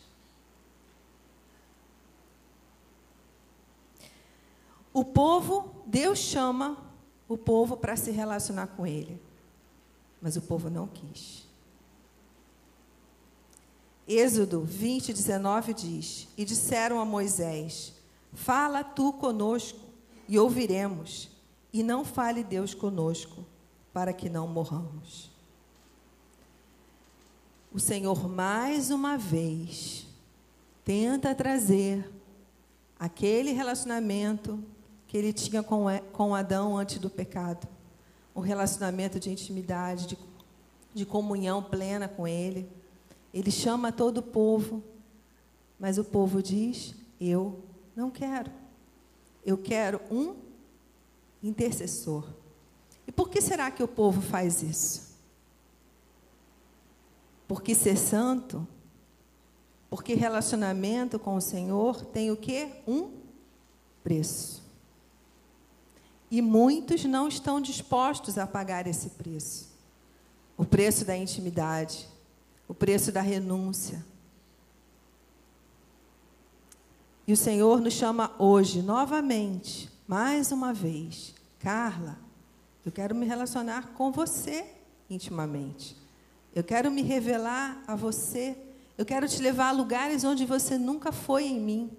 O povo, Deus chama o povo para se relacionar com Ele, mas o povo não quis. Êxodo 20, 19 diz: E disseram a Moisés: Fala tu conosco e ouviremos, e não fale Deus conosco, para que não morramos. o Senhor mais uma vez tenta trazer aquele relacionamento que ele tinha com, com Adão antes do pecado. Um relacionamento de intimidade, de, de comunhão plena com ele. Ele chama todo o povo, mas o povo diz: Eu não quero. Eu quero um intercessor. E por que será que o povo faz isso? Porque ser santo, porque relacionamento com o Senhor tem o quê? Um preço. E muitos não estão dispostos a pagar esse preço. O preço da intimidade, o preço da renúncia. E o Senhor nos chama hoje, novamente, mais uma vez, Carla, eu quero me relacionar com você intimamente. Eu quero me revelar a você. Eu quero te levar a lugares onde você nunca foi em mim.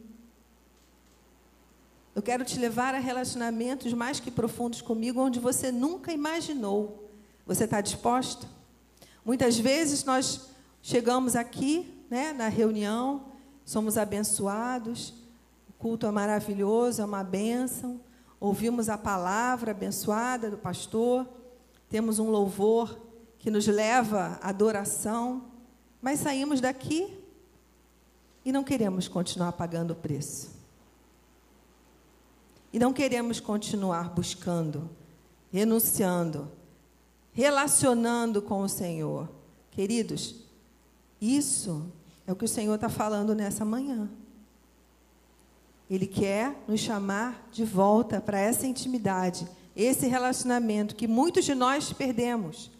Eu quero te levar a relacionamentos mais que profundos comigo, onde você nunca imaginou. Você está disposto? Muitas vezes nós chegamos aqui, né, na reunião, somos abençoados, o culto é maravilhoso, é uma bênção, ouvimos a palavra abençoada do pastor, temos um louvor que nos leva à adoração, mas saímos daqui e não queremos continuar pagando o preço. E não queremos continuar buscando, renunciando, relacionando com o Senhor. Queridos, isso é o que o Senhor está falando nessa manhã. Ele quer nos chamar de volta para essa intimidade, esse relacionamento que muitos de nós perdemos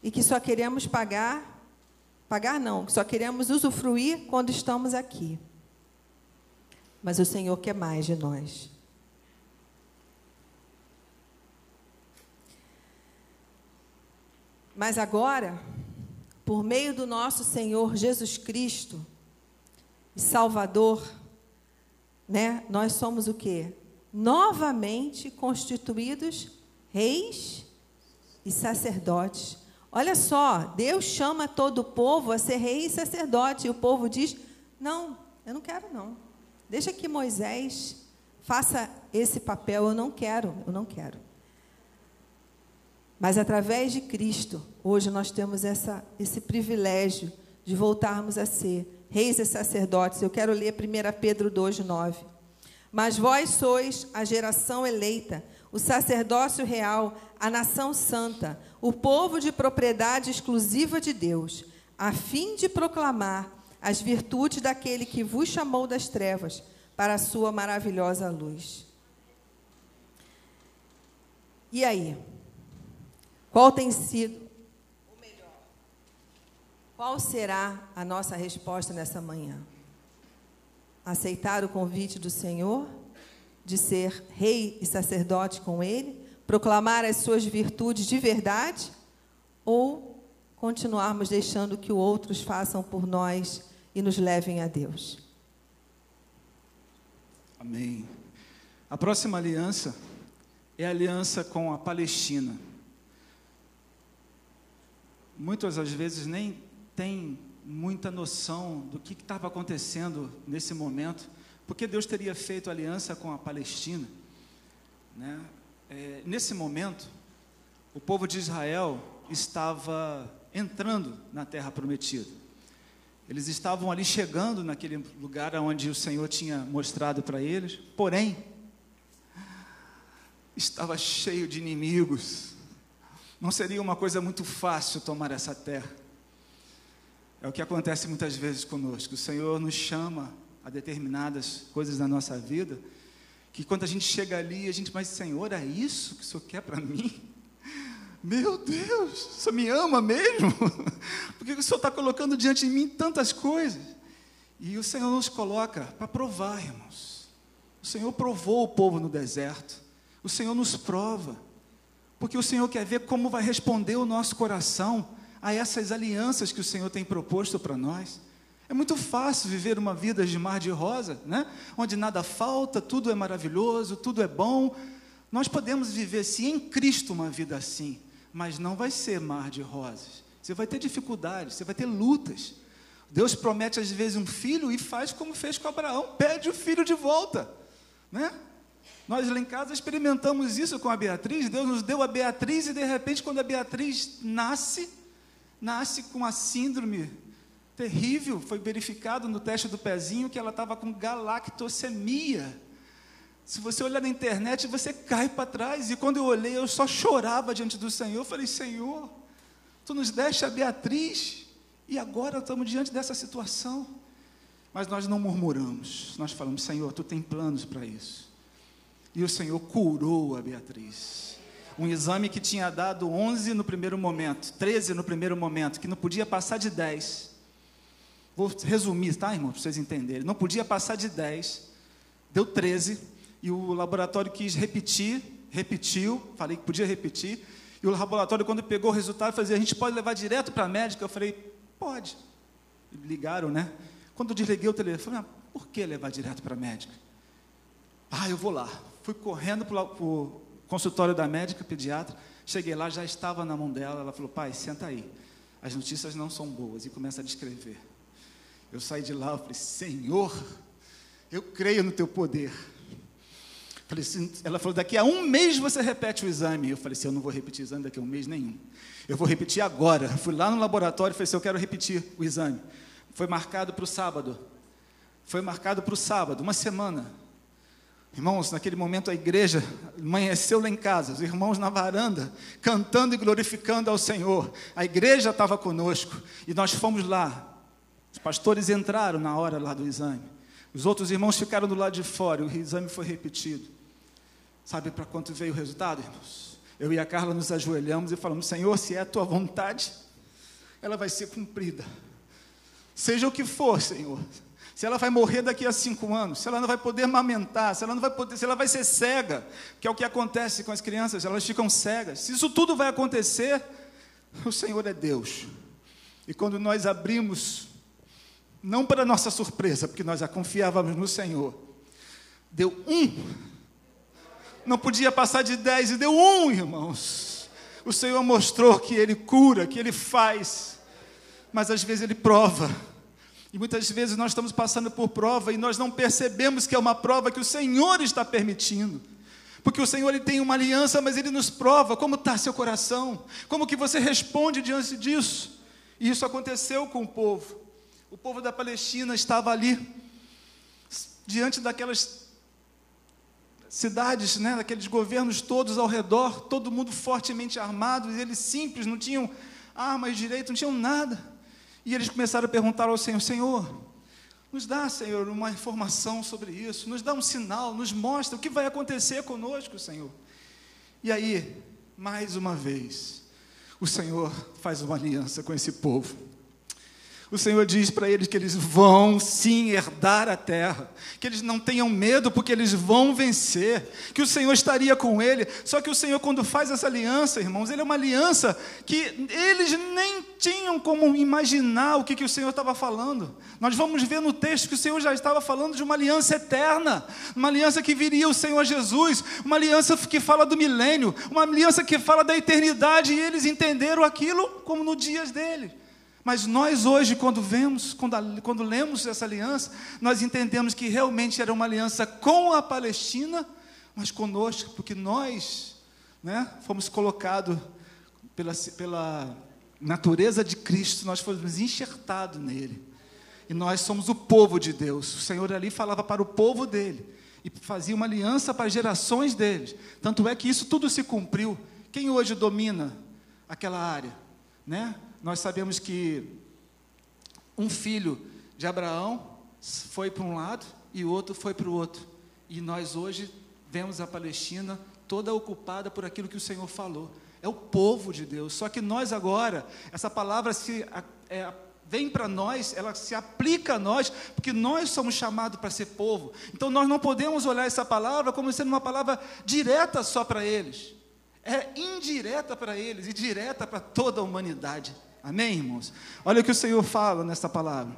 e que só queremos pagar, pagar não, que só queremos usufruir quando estamos aqui. Mas o Senhor quer mais de nós. Mas agora, por meio do nosso Senhor Jesus Cristo, Salvador, né? Nós somos o quê? Novamente constituídos reis e sacerdotes. Olha só, Deus chama todo o povo a ser rei e sacerdote, e o povo diz: "Não, eu não quero não. Deixa que Moisés faça esse papel, eu não quero, eu não quero". Mas através de Cristo, hoje nós temos essa, esse privilégio de voltarmos a ser reis e sacerdotes. Eu quero ler 1 Pedro 2,9. Mas vós sois a geração eleita, o sacerdócio real, a nação santa, o povo de propriedade exclusiva de Deus, a fim de proclamar as virtudes daquele que vos chamou das trevas para a sua maravilhosa luz. E aí? Qual tem sido qual será a nossa resposta nessa manhã? Aceitar o convite do Senhor de ser rei e sacerdote com Ele? Proclamar as suas virtudes de verdade? Ou continuarmos deixando que outros façam por nós e nos levem a Deus? Amém. A próxima aliança é a aliança com a Palestina. Muitas das vezes nem tem muita noção do que estava acontecendo nesse momento, porque Deus teria feito aliança com a Palestina. Né? É, nesse momento, o povo de Israel estava entrando na terra prometida. Eles estavam ali chegando naquele lugar onde o Senhor tinha mostrado para eles, porém, estava cheio de inimigos. Não seria uma coisa muito fácil tomar essa terra. É o que acontece muitas vezes conosco. O Senhor nos chama a determinadas coisas da nossa vida, que quando a gente chega ali, a gente, mas Senhor, é isso que o Senhor quer para mim? [LAUGHS] Meu Deus, o Senhor me ama mesmo? [LAUGHS] Porque o Senhor está colocando diante de mim tantas coisas. E o Senhor nos coloca para provar, irmãos. O Senhor provou o povo no deserto. O Senhor nos prova. Porque o Senhor quer ver como vai responder o nosso coração a essas alianças que o Senhor tem proposto para nós. É muito fácil viver uma vida de mar de rosa, né? onde nada falta, tudo é maravilhoso, tudo é bom. Nós podemos viver, sim, em Cristo uma vida assim, mas não vai ser mar de rosas. Você vai ter dificuldades, você vai ter lutas. Deus promete às vezes um filho e faz como fez com Abraão, pede o filho de volta, né? Nós lá em casa experimentamos isso com a Beatriz. Deus nos deu a Beatriz e de repente, quando a Beatriz nasce, nasce com a síndrome terrível. Foi verificado no teste do pezinho que ela estava com galactosemia. Se você olhar na internet, você cai para trás. E quando eu olhei, eu só chorava diante do Senhor. Eu falei: Senhor, tu nos deste a Beatriz e agora estamos diante dessa situação. Mas nós não murmuramos. Nós falamos: Senhor, tu tem planos para isso. E o Senhor curou a Beatriz. Um exame que tinha dado 11 no primeiro momento, 13 no primeiro momento, que não podia passar de 10. Vou resumir, tá, irmão, para vocês entenderem. Não podia passar de 10, deu 13, e o laboratório quis repetir, repetiu, falei que podia repetir, e o laboratório, quando pegou o resultado, fazia: a gente pode levar direto para a médica? Eu falei: pode. Ligaram, né? Quando eu desliguei o telefone, ah, por que levar direto para a médica? Ah, eu vou lá. Fui correndo para o consultório da médica pediatra. Cheguei lá, já estava na mão dela. Ela falou: pai, senta aí. As notícias não são boas. E começa a descrever. Eu saí de lá, eu falei: Senhor, eu creio no teu poder. Ela falou: daqui a um mês você repete o exame. Eu falei assim: eu não vou repetir o exame daqui a um mês nenhum. Eu vou repetir agora. Fui lá no laboratório e falei assim: eu quero repetir o exame. Foi marcado para o sábado. Foi marcado para o sábado, uma semana. Irmãos, naquele momento a igreja amanheceu lá em casa, os irmãos na varanda, cantando e glorificando ao Senhor. A igreja estava conosco e nós fomos lá. Os pastores entraram na hora lá do exame. Os outros irmãos ficaram do lado de fora o exame foi repetido. Sabe para quanto veio o resultado, irmãos? Eu e a Carla nos ajoelhamos e falamos: Senhor, se é a tua vontade, ela vai ser cumprida. Seja o que for, Senhor se ela vai morrer daqui a cinco anos, se ela não vai poder amamentar, se ela não vai poder, se ela vai ser cega, que é o que acontece com as crianças, elas ficam cegas. Se isso tudo vai acontecer, o Senhor é Deus. E quando nós abrimos, não para nossa surpresa, porque nós já confiávamos no Senhor, deu um. Não podia passar de dez e deu um, irmãos. O Senhor mostrou que Ele cura, que Ele faz, mas às vezes Ele prova e muitas vezes nós estamos passando por prova e nós não percebemos que é uma prova que o Senhor está permitindo. Porque o Senhor ele tem uma aliança, mas Ele nos prova como está seu coração, como que você responde diante disso. E isso aconteceu com o povo. O povo da Palestina estava ali, diante daquelas cidades, né, daqueles governos todos ao redor, todo mundo fortemente armado, e eles simples, não tinham armas direito, não tinham nada. E eles começaram a perguntar ao Senhor: Senhor, nos dá, Senhor, uma informação sobre isso, nos dá um sinal, nos mostra o que vai acontecer conosco, Senhor. E aí, mais uma vez, o Senhor faz uma aliança com esse povo o Senhor diz para eles que eles vão sim herdar a terra, que eles não tenham medo, porque eles vão vencer, que o Senhor estaria com ele. Só que o Senhor, quando faz essa aliança, irmãos, ele é uma aliança que eles nem tinham como imaginar o que, que o Senhor estava falando. Nós vamos ver no texto que o Senhor já estava falando de uma aliança eterna, uma aliança que viria o Senhor Jesus, uma aliança que fala do milênio, uma aliança que fala da eternidade, e eles entenderam aquilo como no dias dele. Mas nós hoje, quando vemos, quando, quando lemos essa aliança, nós entendemos que realmente era uma aliança com a Palestina, mas conosco, porque nós né, fomos colocados pela, pela natureza de Cristo, nós fomos enxertados nele. E nós somos o povo de Deus. O Senhor ali falava para o povo dele e fazia uma aliança para gerações deles. Tanto é que isso tudo se cumpriu. Quem hoje domina aquela área? Né? Nós sabemos que um filho de Abraão foi para um lado e o outro foi para o outro. E nós hoje vemos a Palestina toda ocupada por aquilo que o Senhor falou. É o povo de Deus. Só que nós agora, essa palavra se é, vem para nós, ela se aplica a nós, porque nós somos chamados para ser povo. Então nós não podemos olhar essa palavra como sendo uma palavra direta só para eles. É indireta para eles e direta para toda a humanidade. Amém, irmãos? Olha o que o Senhor fala nesta palavra.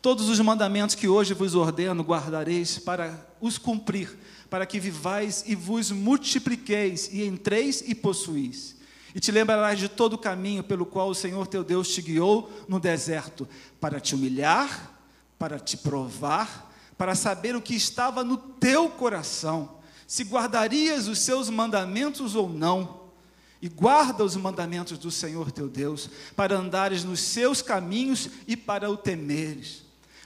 Todos os mandamentos que hoje vos ordeno guardareis para os cumprir, para que vivais e vos multipliqueis e entreis e possuís. e te lembrarás de todo o caminho pelo qual o Senhor teu Deus te guiou no deserto, para te humilhar, para te provar, para saber o que estava no teu coração, se guardarias os seus mandamentos ou não. E guarda os mandamentos do Senhor teu Deus, para andares nos seus caminhos e para o temeres.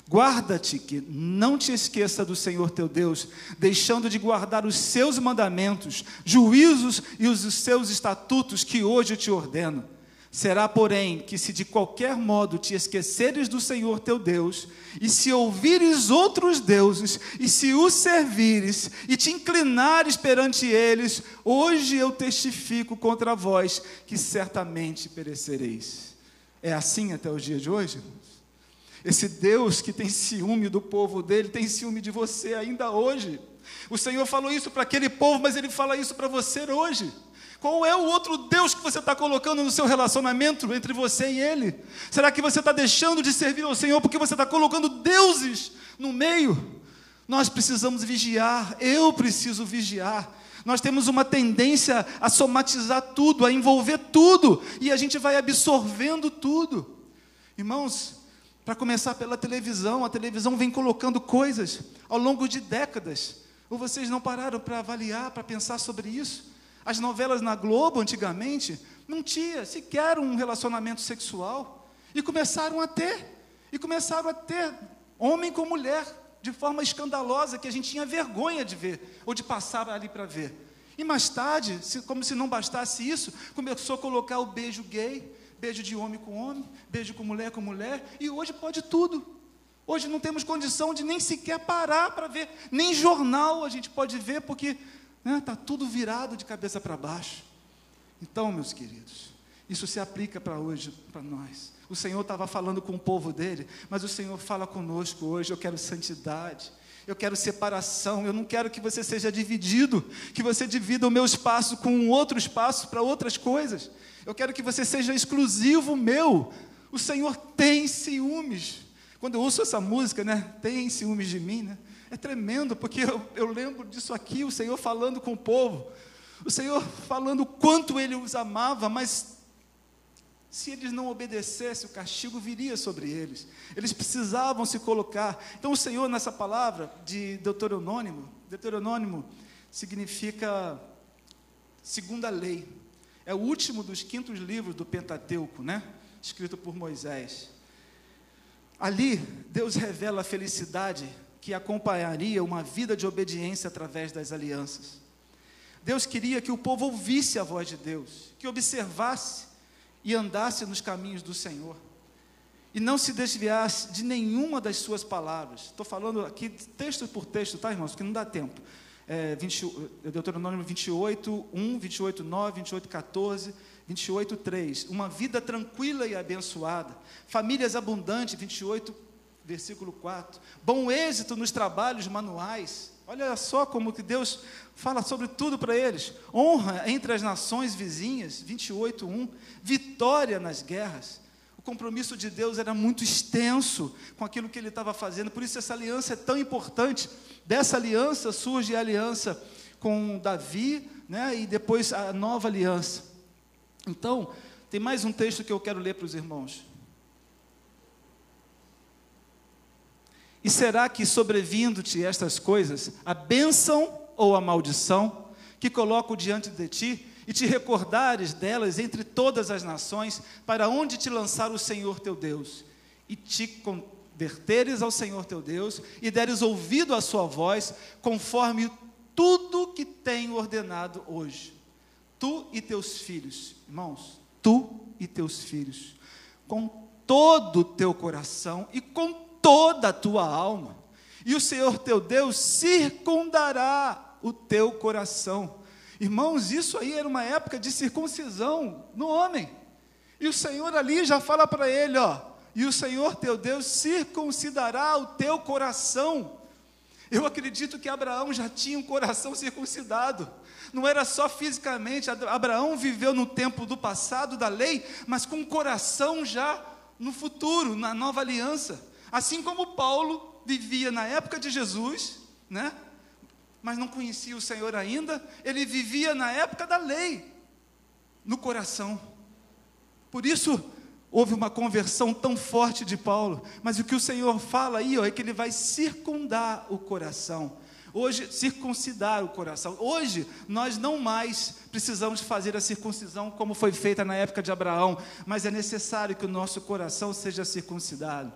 Guarda-te que não te esqueça do Senhor teu Deus, deixando de guardar os seus mandamentos, juízos e os seus estatutos que hoje te ordeno. Será, porém, que se de qualquer modo te esqueceres do Senhor teu Deus, e se ouvires outros deuses, e se os servires, e te inclinares perante eles, hoje eu testifico contra vós que certamente perecereis. É assim até o dia de hoje? Esse Deus que tem ciúme do povo dele, tem ciúme de você ainda hoje. O Senhor falou isso para aquele povo, mas ele fala isso para você hoje. Qual é o outro Deus que você está colocando no seu relacionamento entre você e Ele? Será que você está deixando de servir ao Senhor porque você está colocando deuses no meio? Nós precisamos vigiar, eu preciso vigiar. Nós temos uma tendência a somatizar tudo, a envolver tudo, e a gente vai absorvendo tudo. Irmãos, para começar pela televisão, a televisão vem colocando coisas ao longo de décadas. Ou vocês não pararam para avaliar, para pensar sobre isso? As novelas na Globo, antigamente, não tinha sequer um relacionamento sexual. E começaram a ter. E começaram a ter homem com mulher, de forma escandalosa, que a gente tinha vergonha de ver, ou de passar ali para ver. E mais tarde, como se não bastasse isso, começou a colocar o beijo gay, beijo de homem com homem, beijo com mulher com mulher, e hoje pode tudo. Hoje não temos condição de nem sequer parar para ver, nem jornal a gente pode ver, porque está né, tá tudo virado de cabeça para baixo. Então, meus queridos, isso se aplica para hoje, para nós. O Senhor estava falando com o povo dele, mas o Senhor fala conosco hoje. Eu quero santidade, eu quero separação, eu não quero que você seja dividido, que você divida o meu espaço com um outro espaço para outras coisas. Eu quero que você seja exclusivo meu. O Senhor tem ciúmes. Quando eu ouço essa música, né? Tem ciúmes de mim, né? É tremendo, porque eu, eu lembro disso aqui, o Senhor falando com o povo. O Senhor falando o quanto Ele os amava, mas se eles não obedecessem, o castigo viria sobre eles. Eles precisavam se colocar. Então, o Senhor, nessa palavra de Deuteronômio, Deuteronômio significa segunda lei. É o último dos quintos livros do Pentateuco, né? Escrito por Moisés. Ali, Deus revela a felicidade que acompanharia uma vida de obediência através das alianças. Deus queria que o povo ouvisse a voz de Deus, que observasse e andasse nos caminhos do Senhor, e não se desviasse de nenhuma das suas palavras. Estou falando aqui texto por texto, tá, irmãos? Porque não dá tempo é, 20, Deuteronômio 28, 1, 28, 9, 28, 14, 28, 3. Uma vida tranquila e abençoada. Famílias abundantes, 28, versículo 4. Bom êxito nos trabalhos manuais. Olha só como que Deus fala sobre tudo para eles. Honra entre as nações vizinhas, 28, 1. Vitória nas guerras compromisso de Deus era muito extenso com aquilo que ele estava fazendo, por isso essa aliança é tão importante. Dessa aliança surge a aliança com Davi, né, e depois a nova aliança. Então, tem mais um texto que eu quero ler para os irmãos. E será que sobrevindo-te estas coisas, a bênção ou a maldição que coloco diante de ti, e te recordares delas entre todas as nações, para onde te lançar o Senhor teu Deus, e te converteres ao Senhor teu Deus, e deres ouvido à sua voz, conforme tudo que tenho ordenado hoje. Tu e teus filhos, irmãos, tu e teus filhos, com todo o teu coração e com toda a tua alma. E o Senhor teu Deus circundará o teu coração Irmãos, isso aí era uma época de circuncisão no homem. E o Senhor ali já fala para ele, ó, e o Senhor teu Deus circuncidará o teu coração. Eu acredito que Abraão já tinha um coração circuncidado. Não era só fisicamente, Abraão viveu no tempo do passado da lei, mas com coração já no futuro, na nova aliança. Assim como Paulo vivia na época de Jesus, né? mas não conhecia o Senhor ainda, ele vivia na época da lei. no coração. Por isso, houve uma conversão tão forte de Paulo, mas o que o Senhor fala aí ó, é que ele vai circundar o coração. Hoje, circuncidar o coração. Hoje, nós não mais precisamos fazer a circuncisão como foi feita na época de Abraão, mas é necessário que o nosso coração seja circuncidado.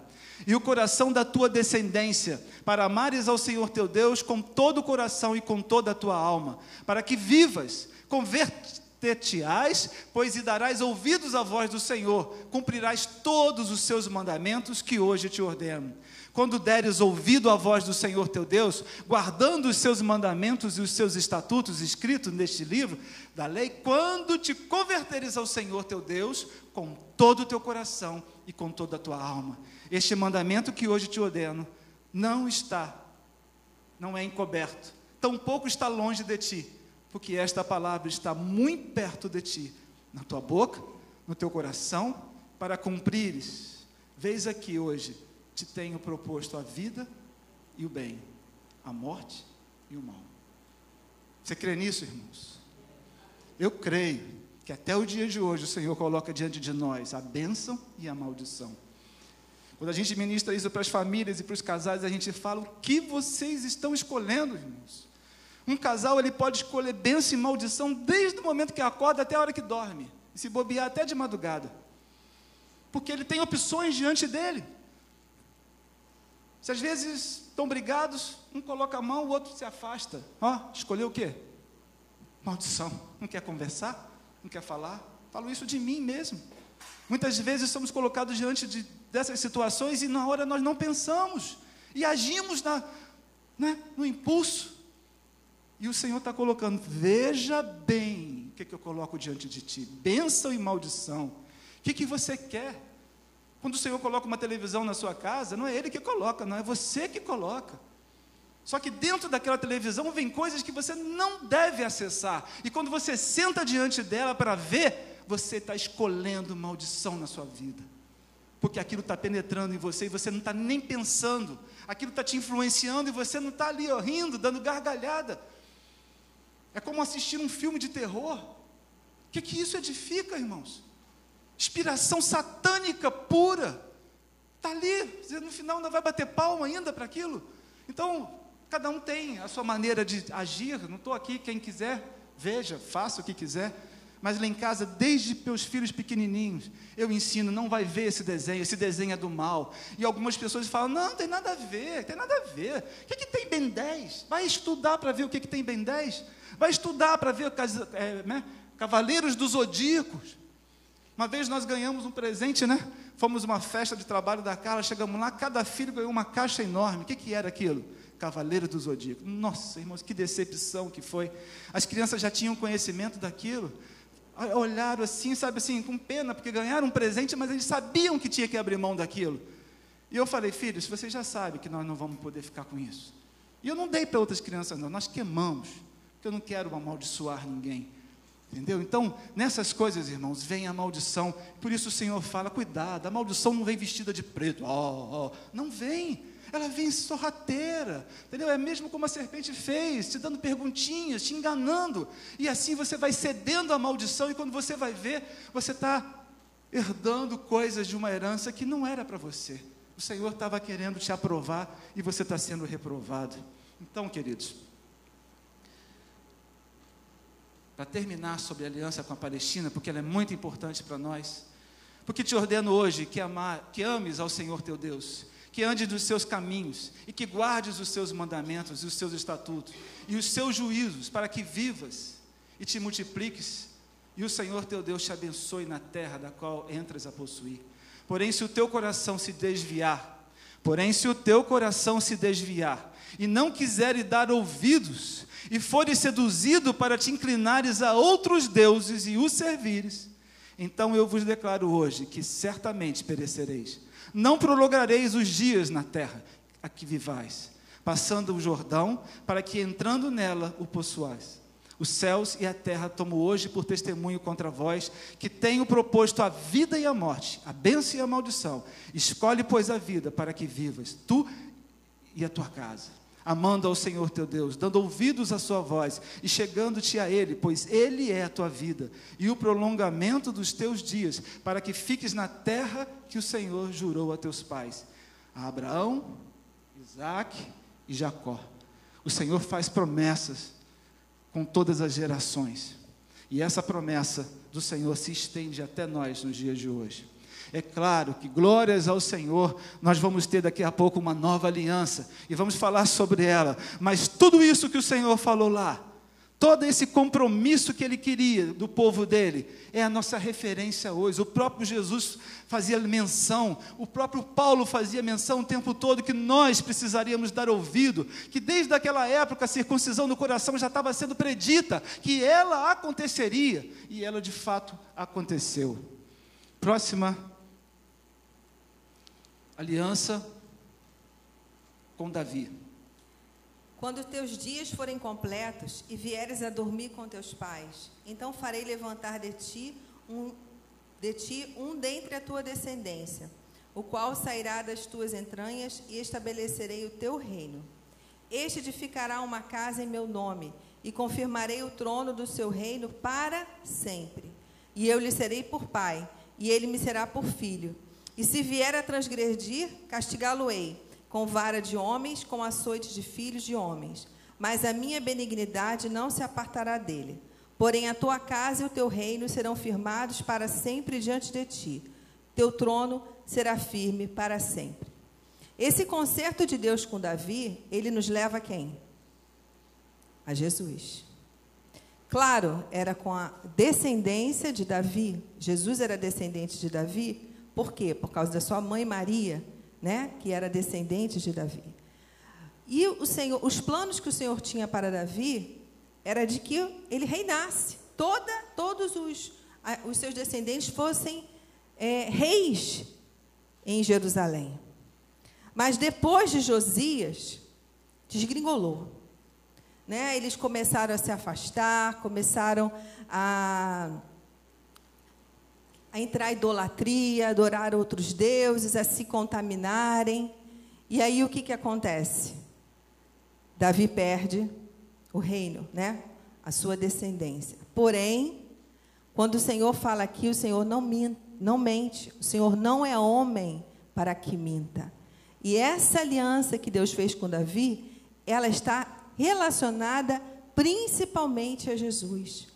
E o coração da tua descendência, para amares ao Senhor teu Deus com todo o coração e com toda a tua alma, para que vivas, converter-te-ás, pois e darás ouvidos à voz do Senhor, cumprirás todos os seus mandamentos que hoje te ordeno quando deres ouvido à voz do Senhor teu Deus, guardando os seus mandamentos e os seus estatutos escritos neste livro da lei, quando te converteres ao Senhor teu Deus com todo o teu coração e com toda a tua alma. Este mandamento que hoje te ordeno não está, não é encoberto, tampouco está longe de ti, porque esta palavra está muito perto de ti, na tua boca, no teu coração, para cumprires. Vês aqui hoje te tenho proposto a vida e o bem, a morte e o mal. Você crê nisso, irmãos? Eu creio que até o dia de hoje o Senhor coloca diante de nós a bênção e a maldição. Quando a gente ministra isso para as famílias e para os casais, a gente fala o que vocês estão escolhendo, irmãos. Um casal ele pode escolher bênção e maldição desde o momento que acorda até a hora que dorme, e se bobear até de madrugada, porque ele tem opções diante dele. Se às vezes estão brigados, um coloca a mão, o outro se afasta. Ó, oh, escolheu o quê? Maldição. Não quer conversar? Não quer falar? Falo isso de mim mesmo. Muitas vezes somos colocados diante de, dessas situações e na hora nós não pensamos e agimos na, né, no impulso. E o Senhor está colocando, veja bem o que, que eu coloco diante de ti: bênção e maldição. O que, que você quer? Quando o Senhor coloca uma televisão na sua casa, não é Ele que coloca, não é você que coloca. Só que dentro daquela televisão vem coisas que você não deve acessar. E quando você senta diante dela para ver, você está escolhendo maldição na sua vida. Porque aquilo está penetrando em você e você não está nem pensando. Aquilo está te influenciando e você não está ali ó, rindo, dando gargalhada. É como assistir um filme de terror. O que, que isso edifica, irmãos? inspiração satânica pura. Está ali, no final não vai bater palma ainda para aquilo. Então, cada um tem a sua maneira de agir. Não estou aqui, quem quiser, veja, faça o que quiser. Mas lá em casa, desde meus filhos pequenininhos, eu ensino, não vai ver esse desenho, esse desenho é do mal. E algumas pessoas falam, não, tem nada a ver, tem nada a ver. O que, que tem Ben 10? Vai estudar para ver o que, que tem Ben 10? Vai estudar para ver é, né, Cavaleiros dos Zodíacos. Uma vez nós ganhamos um presente, né? Fomos uma festa de trabalho da Carla, chegamos lá, cada filho ganhou uma caixa enorme. O que, que era aquilo? Cavaleiro do Zodíaco. Nossa, irmãos, que decepção que foi. As crianças já tinham conhecimento daquilo. Olharam assim, sabe assim, com pena, porque ganharam um presente, mas eles sabiam que tinha que abrir mão daquilo. E eu falei, filhos, vocês já sabem que nós não vamos poder ficar com isso. E eu não dei para outras crianças, não, nós queimamos, porque eu não quero amaldiçoar ninguém. Entendeu? Então, nessas coisas, irmãos, vem a maldição. Por isso o Senhor fala: cuidado, a maldição não vem vestida de preto. Oh, oh. Não vem. Ela vem sorrateira. Entendeu? É mesmo como a serpente fez, te dando perguntinhas, te enganando. E assim você vai cedendo à maldição, e quando você vai ver, você está herdando coisas de uma herança que não era para você. O Senhor estava querendo te aprovar e você está sendo reprovado. Então, queridos. para terminar sobre a aliança com a Palestina, porque ela é muito importante para nós. Porque te ordeno hoje que, amar, que ames ao Senhor teu Deus, que andes nos seus caminhos e que guardes os seus mandamentos e os seus estatutos e os seus juízos, para que vivas e te multipliques e o Senhor teu Deus te abençoe na terra da qual entras a possuir. Porém, se o teu coração se desviar, porém, se o teu coração se desviar e não quiseres dar ouvidos e fores seduzido para te inclinares a outros deuses e os servires, então eu vos declaro hoje que certamente perecereis. Não prolongareis os dias na terra a que vivais, passando o Jordão, para que entrando nela o possuais. Os céus e a terra tomo hoje por testemunho contra vós, que tenho proposto a vida e a morte, a bênção e a maldição. Escolhe, pois, a vida para que vivas, tu e a tua casa amando ao Senhor teu Deus, dando ouvidos à sua voz e chegando-te a Ele, pois Ele é a tua vida e o prolongamento dos teus dias, para que fiques na terra que o Senhor jurou a teus pais, a Abraão, Isaac e Jacó. O Senhor faz promessas com todas as gerações, e essa promessa do Senhor se estende até nós nos dias de hoje. É claro que glórias ao Senhor, nós vamos ter daqui a pouco uma nova aliança e vamos falar sobre ela, mas tudo isso que o Senhor falou lá, todo esse compromisso que ele queria do povo dele, é a nossa referência hoje. O próprio Jesus fazia menção, o próprio Paulo fazia menção o tempo todo que nós precisaríamos dar ouvido, que desde aquela época a circuncisão do coração já estava sendo predita, que ela aconteceria, e ela de fato aconteceu. Próxima aliança com Davi. Quando teus dias forem completos e vieres a dormir com teus pais, então farei levantar de ti um de ti um dentre a tua descendência, o qual sairá das tuas entranhas e estabelecerei o teu reino. Este edificará uma casa em meu nome e confirmarei o trono do seu reino para sempre. E eu lhe serei por pai, e ele me será por filho. E se vier a transgredir, castigá-lo-ei com vara de homens, com açoite de filhos de homens. Mas a minha benignidade não se apartará dele. Porém, a tua casa e o teu reino serão firmados para sempre diante de ti. Teu trono será firme para sempre. Esse concerto de Deus com Davi, ele nos leva a quem? A Jesus. Claro, era com a descendência de Davi. Jesus era descendente de Davi, por quê? Por causa da sua mãe Maria, né, que era descendente de Davi. E o Senhor, os planos que o Senhor tinha para Davi era de que ele reinasse, toda, todos os, os seus descendentes fossem é, reis em Jerusalém. Mas depois de Josias, desgringolou. Né? Eles começaram a se afastar, começaram a a entrar em idolatria, adorar outros deuses, a se contaminarem. E aí o que, que acontece? Davi perde o reino, né? A sua descendência. Porém, quando o Senhor fala aqui, o Senhor não, não mente. O Senhor não é homem para que minta. E essa aliança que Deus fez com Davi, ela está relacionada principalmente a Jesus,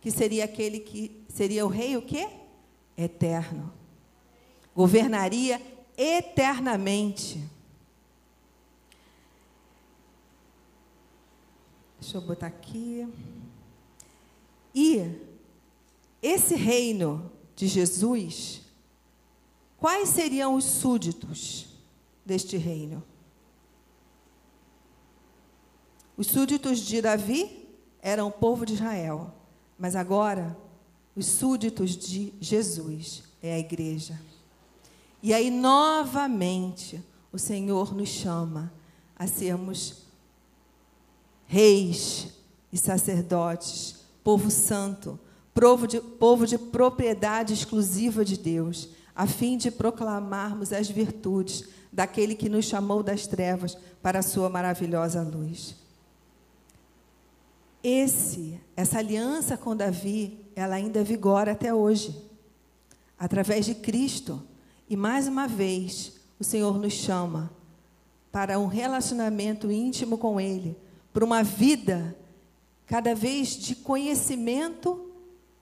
que seria aquele que seria o rei o quê? Eterno. Governaria eternamente. Deixa eu botar aqui. E esse reino de Jesus, quais seriam os súditos deste reino? Os súditos de Davi eram o povo de Israel, mas agora os súditos de Jesus, é a igreja. E aí, novamente, o Senhor nos chama a sermos reis e sacerdotes, povo santo, povo de, povo de propriedade exclusiva de Deus, a fim de proclamarmos as virtudes daquele que nos chamou das trevas para a sua maravilhosa luz. Esse, essa aliança com Davi ela ainda vigora até hoje, através de Cristo. E mais uma vez, o Senhor nos chama para um relacionamento íntimo com Ele, para uma vida cada vez de conhecimento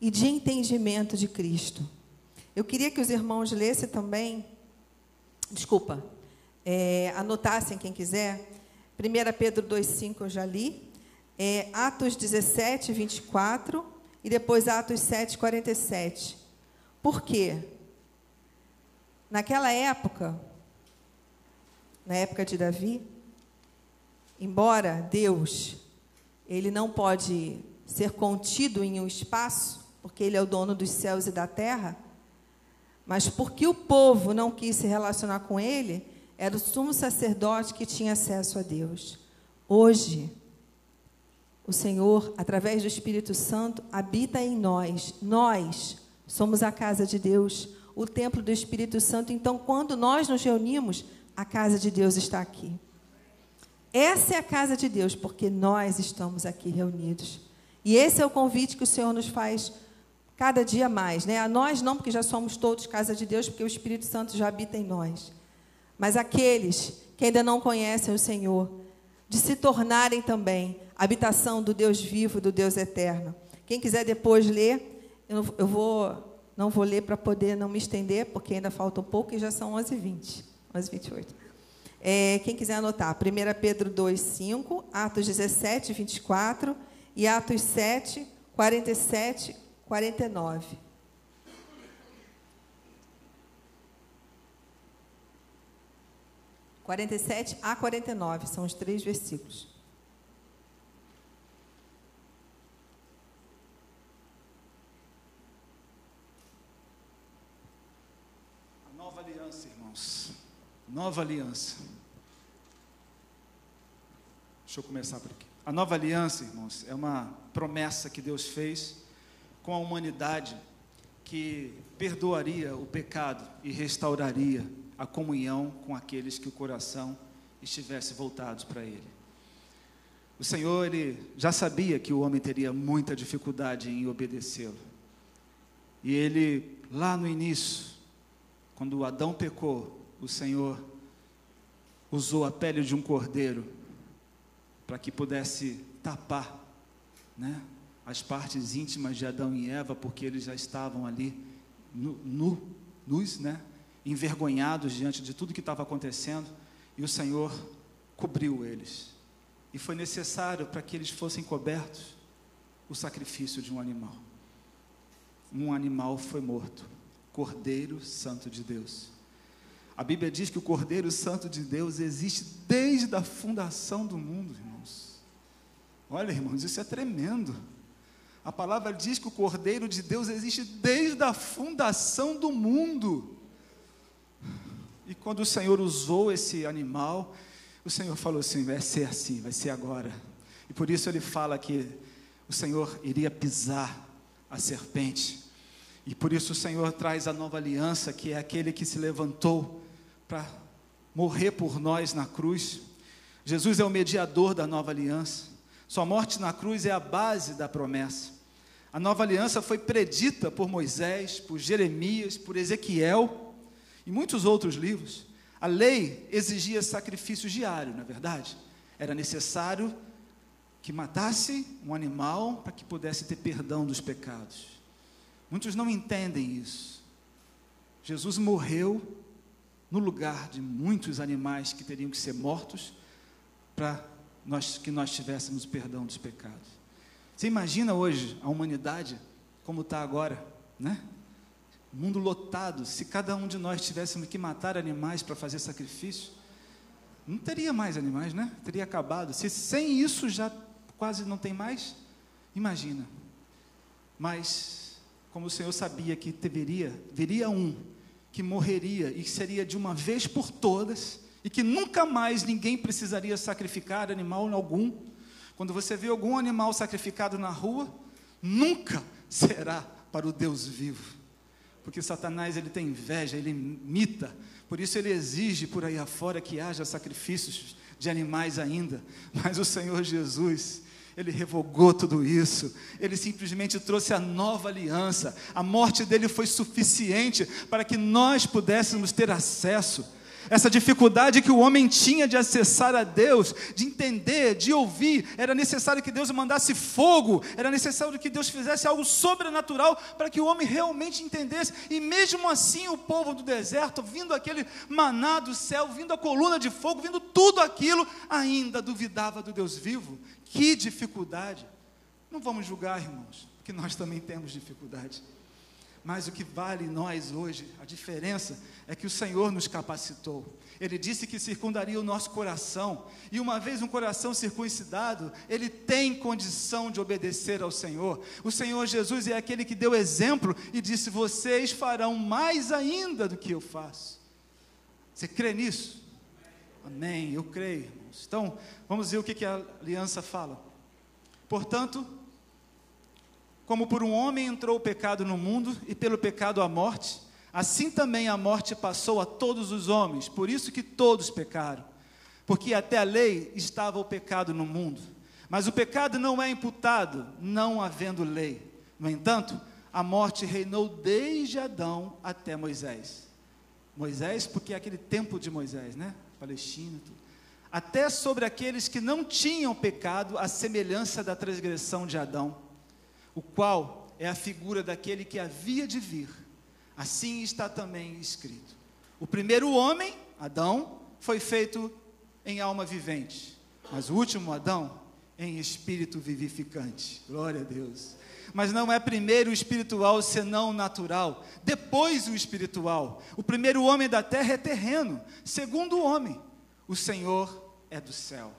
e de entendimento de Cristo. Eu queria que os irmãos lessem também, desculpa, é, anotassem quem quiser, 1 Pedro 2,5 eu já li, é, Atos 17, 24 e depois Atos 7, 47. Por quê? Naquela época, na época de Davi, embora Deus, ele não pode ser contido em um espaço, porque ele é o dono dos céus e da terra, mas porque o povo não quis se relacionar com ele, era o sumo sacerdote que tinha acesso a Deus. Hoje, o Senhor, através do Espírito Santo, habita em nós. Nós somos a casa de Deus, o templo do Espírito Santo. Então, quando nós nos reunimos, a casa de Deus está aqui. Essa é a casa de Deus, porque nós estamos aqui reunidos. E esse é o convite que o Senhor nos faz cada dia mais, né? A nós não, porque já somos todos casa de Deus, porque o Espírito Santo já habita em nós. Mas aqueles que ainda não conhecem o Senhor, de se tornarem também habitação do Deus vivo, do Deus eterno. Quem quiser depois ler, eu, eu vou não vou ler para poder não me estender, porque ainda falta um pouco e já são 11h20, 11h28. É, quem quiser anotar, 1 Pedro 2, 5, Atos 17, 24 e Atos 7, 47, 49. Quarenta a quarenta e nove são os três versículos. A nova aliança, irmãos. Nova aliança. Deixa eu começar por aqui. A nova aliança, irmãos, é uma promessa que Deus fez com a humanidade que perdoaria o pecado e restauraria a comunhão com aqueles que o coração estivesse voltados para Ele. O Senhor, Ele já sabia que o homem teria muita dificuldade em obedecê-lo. E Ele, lá no início, quando Adão pecou, o Senhor usou a pele de um cordeiro para que pudesse tapar, né? as partes íntimas de Adão e Eva, porque eles já estavam ali nu, nu, nus, né? envergonhados diante de tudo que estava acontecendo, e o Senhor cobriu eles. E foi necessário para que eles fossem cobertos o sacrifício de um animal. Um animal foi morto, Cordeiro Santo de Deus. A Bíblia diz que o Cordeiro Santo de Deus existe desde a fundação do mundo, irmãos. Olha, irmãos, isso é tremendo. A palavra diz que o Cordeiro de Deus existe desde a fundação do mundo. E quando o Senhor usou esse animal, o Senhor falou assim: vai ser assim, vai ser agora. E por isso ele fala que o Senhor iria pisar a serpente. E por isso o Senhor traz a nova aliança, que é aquele que se levantou para morrer por nós na cruz. Jesus é o mediador da nova aliança. Sua morte na cruz é a base da promessa. A nova aliança foi predita por Moisés, por Jeremias, por Ezequiel e muitos outros livros. A lei exigia sacrifício diário, na é verdade. Era necessário que matasse um animal para que pudesse ter perdão dos pecados. Muitos não entendem isso. Jesus morreu no lugar de muitos animais que teriam que ser mortos para nós, que nós tivéssemos perdão dos pecados. Você imagina hoje a humanidade como está agora, né? Mundo lotado. Se cada um de nós tivéssemos que matar animais para fazer sacrifício, não teria mais animais, né? Teria acabado. Se sem isso já quase não tem mais, imagina. Mas, como o Senhor sabia que deveria, viria um que morreria e que seria de uma vez por todas, e que nunca mais ninguém precisaria sacrificar animal algum, quando você vê algum animal sacrificado na rua, nunca será para o Deus vivo. Porque Satanás ele tem inveja, ele imita, por isso ele exige por aí afora que haja sacrifícios de animais ainda. Mas o Senhor Jesus, ele revogou tudo isso, ele simplesmente trouxe a nova aliança. A morte dele foi suficiente para que nós pudéssemos ter acesso essa dificuldade que o homem tinha de acessar a Deus, de entender, de ouvir, era necessário que Deus mandasse fogo, era necessário que Deus fizesse algo sobrenatural para que o homem realmente entendesse. E mesmo assim, o povo do deserto, vindo aquele maná do céu, vindo a coluna de fogo, vindo tudo aquilo, ainda duvidava do Deus vivo. Que dificuldade! Não vamos julgar, irmãos, porque nós também temos dificuldade. Mas o que vale nós hoje, a diferença é que o Senhor nos capacitou. Ele disse que circundaria o nosso coração. E uma vez um coração circuncidado, ele tem condição de obedecer ao Senhor. O Senhor Jesus é aquele que deu exemplo e disse: Vocês farão mais ainda do que eu faço. Você crê nisso? Amém, eu creio, irmãos. Então, vamos ver o que, que a aliança fala. Portanto, como por um homem entrou o pecado no mundo e pelo pecado a morte, assim também a morte passou a todos os homens, por isso que todos pecaram. porque até a lei estava o pecado no mundo. Mas o pecado não é imputado, não havendo lei. No entanto, a morte reinou desde Adão até Moisés. Moisés, porque é aquele tempo de Moisés, né? Palestina, tudo. Até sobre aqueles que não tinham pecado, a semelhança da transgressão de Adão, o qual é a figura daquele que havia de vir. Assim está também escrito. O primeiro homem, Adão, foi feito em alma vivente, mas o último Adão em espírito vivificante. Glória a Deus. Mas não é primeiro o espiritual senão o natural, depois o espiritual. O primeiro homem da terra é terreno, segundo o homem, o Senhor é do céu.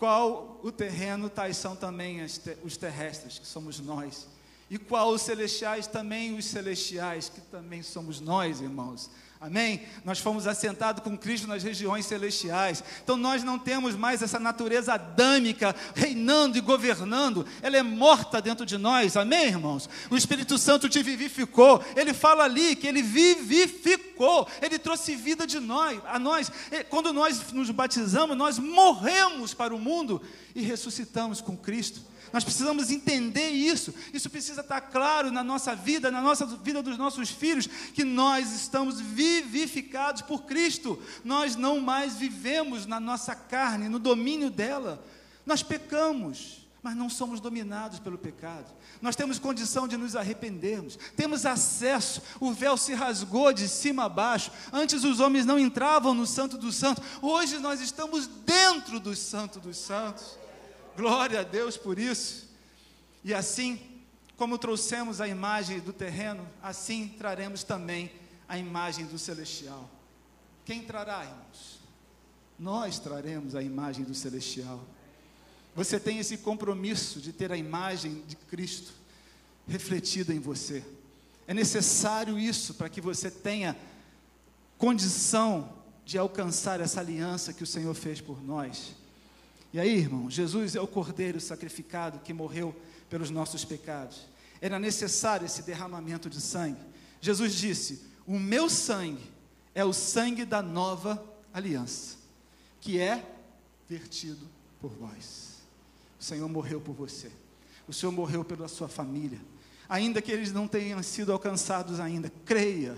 Qual o terreno, tais são também os terrestres, que somos nós. E qual os celestiais, também os celestiais, que também somos nós, irmãos. Amém? Nós fomos assentados com Cristo nas regiões celestiais. Então nós não temos mais essa natureza adâmica reinando e governando. Ela é morta dentro de nós. Amém, irmãos? O Espírito Santo te vivificou. Ele fala ali que ele vivificou. Ele trouxe vida de nós, a nós. Quando nós nos batizamos, nós morremos para o mundo e ressuscitamos com Cristo. Nós precisamos entender isso. Isso precisa estar claro na nossa vida, na nossa vida dos nossos filhos, que nós estamos vivificados por Cristo. Nós não mais vivemos na nossa carne, no domínio dela. Nós pecamos, mas não somos dominados pelo pecado. Nós temos condição de nos arrependermos, temos acesso, o véu se rasgou de cima a baixo. Antes os homens não entravam no Santo dos Santos, hoje nós estamos dentro do Santo dos Santos. Glória a Deus por isso. E assim, como trouxemos a imagem do terreno, assim traremos também a imagem do celestial. Quem trará, irmãos? Nós traremos a imagem do celestial. Você tem esse compromisso de ter a imagem de Cristo refletida em você. É necessário isso para que você tenha condição de alcançar essa aliança que o Senhor fez por nós. E aí, irmão, Jesus é o cordeiro sacrificado que morreu pelos nossos pecados. Era necessário esse derramamento de sangue. Jesus disse: O meu sangue é o sangue da nova aliança, que é vertido por vós. O Senhor morreu por você. O Senhor morreu pela sua família. Ainda que eles não tenham sido alcançados ainda, creia,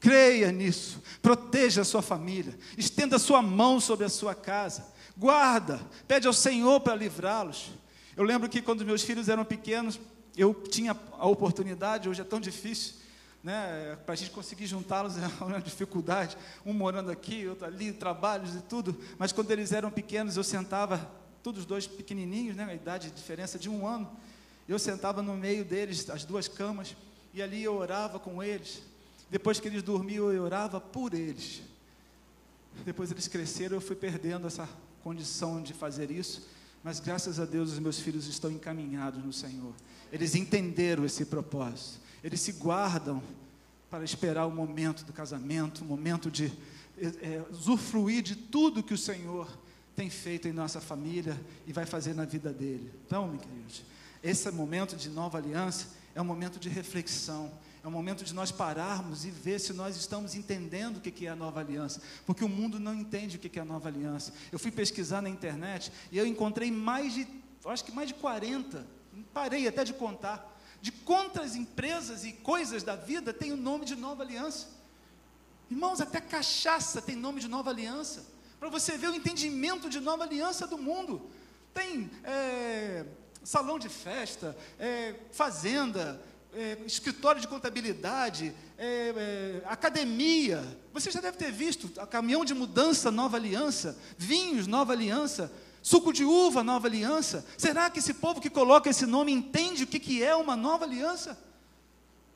creia nisso. Proteja a sua família. Estenda a sua mão sobre a sua casa guarda, pede ao Senhor para livrá-los. Eu lembro que quando meus filhos eram pequenos, eu tinha a oportunidade, hoje é tão difícil, né, para a gente conseguir juntá-los [LAUGHS] é uma dificuldade, um morando aqui, outro ali, trabalhos e tudo, mas quando eles eram pequenos, eu sentava, todos os dois pequenininhos, né, a idade, diferença de um ano, eu sentava no meio deles, as duas camas, e ali eu orava com eles, depois que eles dormiam, eu orava por eles, depois eles cresceram, eu fui perdendo essa condição de fazer isso, mas graças a Deus os meus filhos estão encaminhados no Senhor. Eles entenderam esse propósito. Eles se guardam para esperar o momento do casamento, o momento de é, usufruir de tudo que o Senhor tem feito em nossa família e vai fazer na vida dele. Então, meus queridos, esse momento de nova aliança é um momento de reflexão, é um momento de nós pararmos e ver se nós estamos entendendo o que é a nova aliança, porque o mundo não entende o que é a nova aliança. Eu fui pesquisar na internet e eu encontrei mais de, acho que mais de 40, parei até de contar, de quantas empresas e coisas da vida tem o nome de nova aliança. Irmãos, até cachaça tem nome de nova aliança. Para você ver o entendimento de nova aliança do mundo. Tem é, salão de festa, é, fazenda, é, escritório de contabilidade, é, é, academia. Você já deve ter visto caminhão de mudança Nova Aliança, vinhos Nova Aliança, suco de uva Nova Aliança. Será que esse povo que coloca esse nome entende o que, que é uma nova aliança?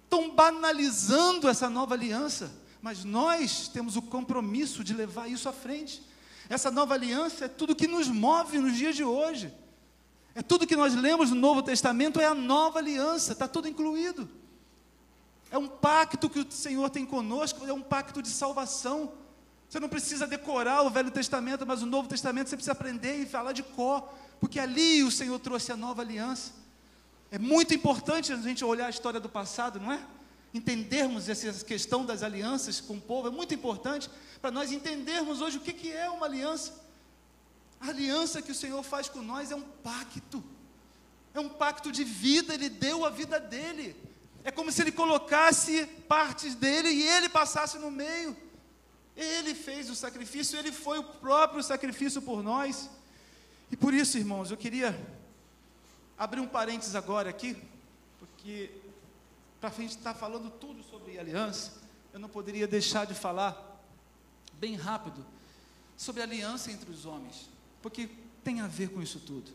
Estão banalizando essa nova aliança, mas nós temos o compromisso de levar isso à frente. Essa nova aliança é tudo que nos move nos dias de hoje. É tudo que nós lemos no Novo Testamento é a nova aliança, está tudo incluído. É um pacto que o Senhor tem conosco, é um pacto de salvação. Você não precisa decorar o Velho Testamento, mas o Novo Testamento você precisa aprender e falar de cor, porque ali o Senhor trouxe a nova aliança. É muito importante a gente olhar a história do passado, não é? entendermos essa questão das alianças com o povo, é muito importante para nós entendermos hoje o que, é uma aliança. A aliança que o Senhor faz com nós é um pacto, é um pacto de vida, Ele deu a vida dele. É como se Ele colocasse partes dele e Ele passasse no meio. Ele fez o sacrifício, Ele foi o próprio sacrifício por nós. E por isso, irmãos, eu queria abrir um parênteses agora aqui, porque para a gente estar tá falando tudo sobre aliança, eu não poderia deixar de falar bem rápido sobre a aliança entre os homens, porque tem a ver com isso tudo.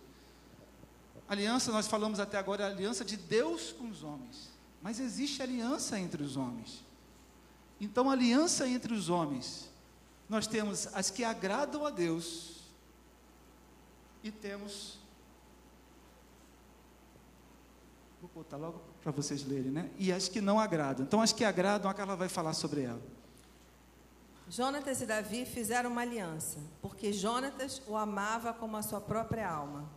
Aliança, nós falamos até agora, é aliança de Deus com os homens, mas existe aliança entre os homens. Então, aliança entre os homens, nós temos as que agradam a Deus e temos. Vou botar logo para vocês lerem, né? E as que não agradam. Então, as que agradam, a Carla vai falar sobre ela. Jonatas e Davi fizeram uma aliança, porque Jonatas o amava como a sua própria alma.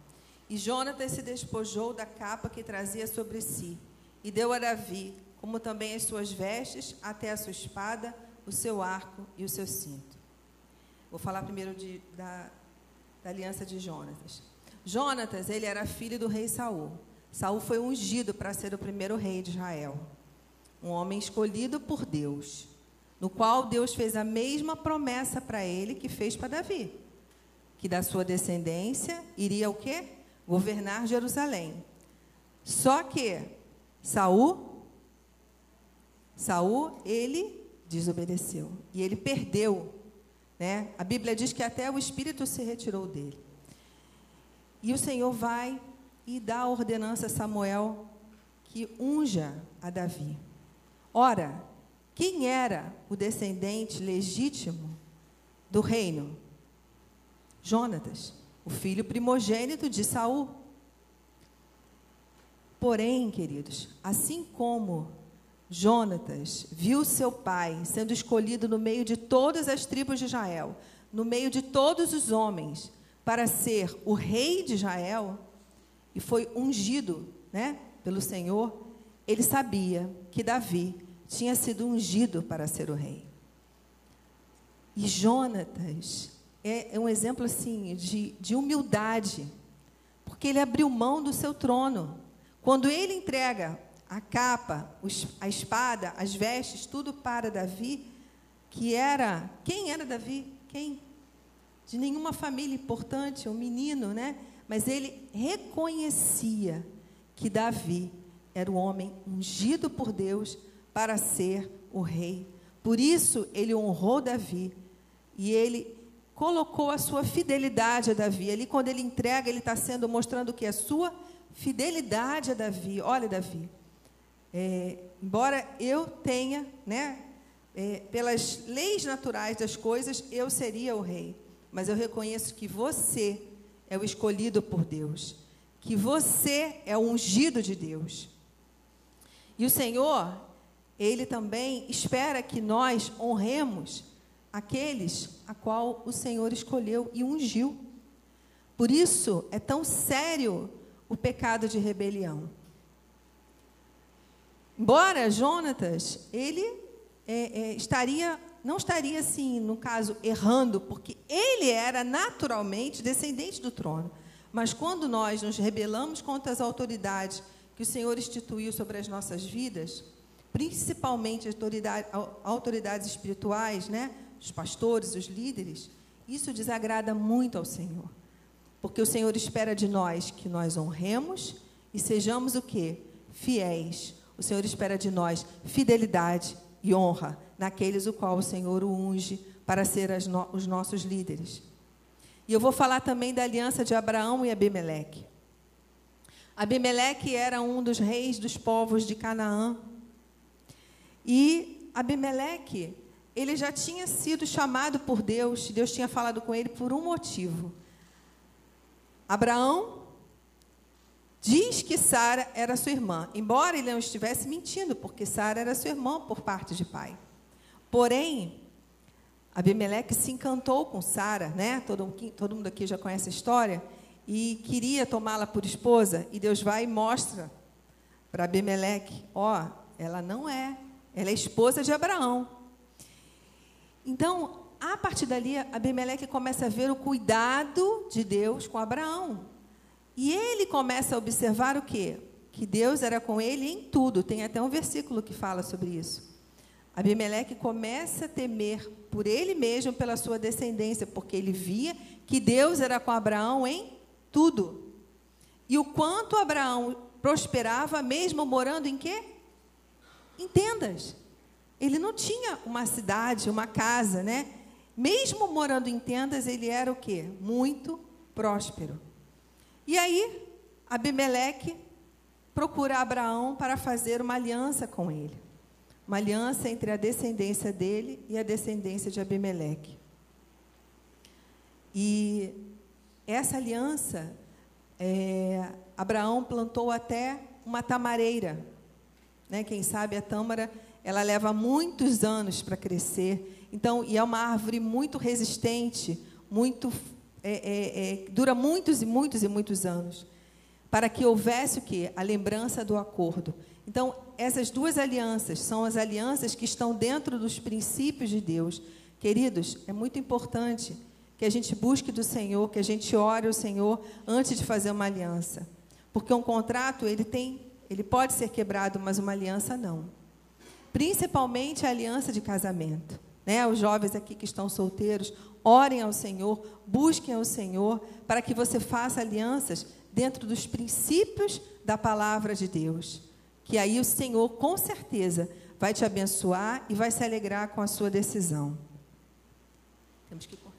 E Jonatas se despojou da capa que trazia sobre si, e deu a Davi, como também as suas vestes, até a sua espada, o seu arco e o seu cinto. Vou falar primeiro de, da, da aliança de Jonatas. Jonatas, ele era filho do rei Saul. Saul foi ungido para ser o primeiro rei de Israel. Um homem escolhido por Deus, no qual Deus fez a mesma promessa para ele que fez para Davi, que da sua descendência iria o quê? Governar Jerusalém. Só que Saul Saul, ele desobedeceu e ele perdeu, né? A Bíblia diz que até o espírito se retirou dele. E o Senhor vai e dá a ordenança a Samuel que unja a Davi. Ora, quem era o descendente legítimo do reino? Jonatas, o filho primogênito de Saul. Porém, queridos, assim como Jonatas viu seu pai sendo escolhido no meio de todas as tribos de Israel, no meio de todos os homens, para ser o rei de Israel, e foi ungido né, pelo Senhor, ele sabia que Davi tinha sido ungido para ser o rei. E Jonatas é, é um exemplo assim de, de humildade, porque ele abriu mão do seu trono. Quando ele entrega a capa, a espada, as vestes, tudo para Davi, que era. Quem era Davi? Quem? De nenhuma família importante, um menino, né? Mas ele reconhecia que Davi era o homem ungido por Deus para ser o rei. Por isso ele honrou Davi e ele colocou a sua fidelidade a Davi. Ali quando ele entrega, ele está sendo mostrando que a sua fidelidade a Davi. Olha, Davi, é, embora eu tenha, né, é, pelas leis naturais das coisas, eu seria o rei, mas eu reconheço que você é o escolhido por Deus, que você é o ungido de Deus. E o Senhor, Ele também espera que nós honremos aqueles a qual o Senhor escolheu e ungiu. Por isso é tão sério o pecado de rebelião. Embora Jonatas, ele é, é, estaria, não estaria assim, no caso, errando, porque ele era naturalmente descendente do trono. Mas quando nós nos rebelamos contra as autoridades que o Senhor instituiu sobre as nossas vidas, principalmente autoridade, autoridades espirituais, né? os pastores, os líderes, isso desagrada muito ao Senhor. Porque o Senhor espera de nós que nós honremos e sejamos o quê? Fiéis o Senhor espera de nós fidelidade e honra naqueles o qual o Senhor o unge para ser no, os nossos líderes. E eu vou falar também da aliança de Abraão e Abimeleque. Abimeleque era um dos reis dos povos de Canaã. E Abimeleque, ele já tinha sido chamado por Deus, Deus tinha falado com ele por um motivo. Abraão Diz que Sara era sua irmã, embora ele não estivesse mentindo, porque Sara era sua irmã por parte de pai. Porém, Abimeleque se encantou com Sara, né? Todo, todo mundo aqui já conhece a história, e queria tomá-la por esposa, e Deus vai e mostra para Abimeleque: ó, ela não é Ela é esposa de Abraão. Então, a partir dali, Abimeleque começa a ver o cuidado de Deus com Abraão. E ele começa a observar o quê? Que Deus era com ele em tudo. Tem até um versículo que fala sobre isso. Abimeleque começa a temer por ele mesmo, pela sua descendência, porque ele via que Deus era com Abraão em tudo. E o quanto Abraão prosperava, mesmo morando em quê? Em tendas. Ele não tinha uma cidade, uma casa, né? Mesmo morando em tendas, ele era o quê? Muito próspero. E aí, Abimeleque procura Abraão para fazer uma aliança com ele. Uma aliança entre a descendência dele e a descendência de Abimeleque. E essa aliança, é, Abraão plantou até uma tamareira. Né? Quem sabe a tâmara, ela leva muitos anos para crescer. Então, e é uma árvore muito resistente, muito é, é, é, dura muitos e muitos e muitos anos, para que houvesse o que? A lembrança do acordo. Então, essas duas alianças são as alianças que estão dentro dos princípios de Deus. Queridos, é muito importante que a gente busque do Senhor, que a gente ore ao Senhor antes de fazer uma aliança. Porque um contrato, ele tem, ele pode ser quebrado, mas uma aliança não. Principalmente a aliança de casamento. Né? Os jovens aqui que estão solteiros, orem ao Senhor, busquem ao Senhor, para que você faça alianças dentro dos princípios da palavra de Deus que aí o Senhor, com certeza, vai te abençoar e vai se alegrar com a sua decisão. Temos que correr.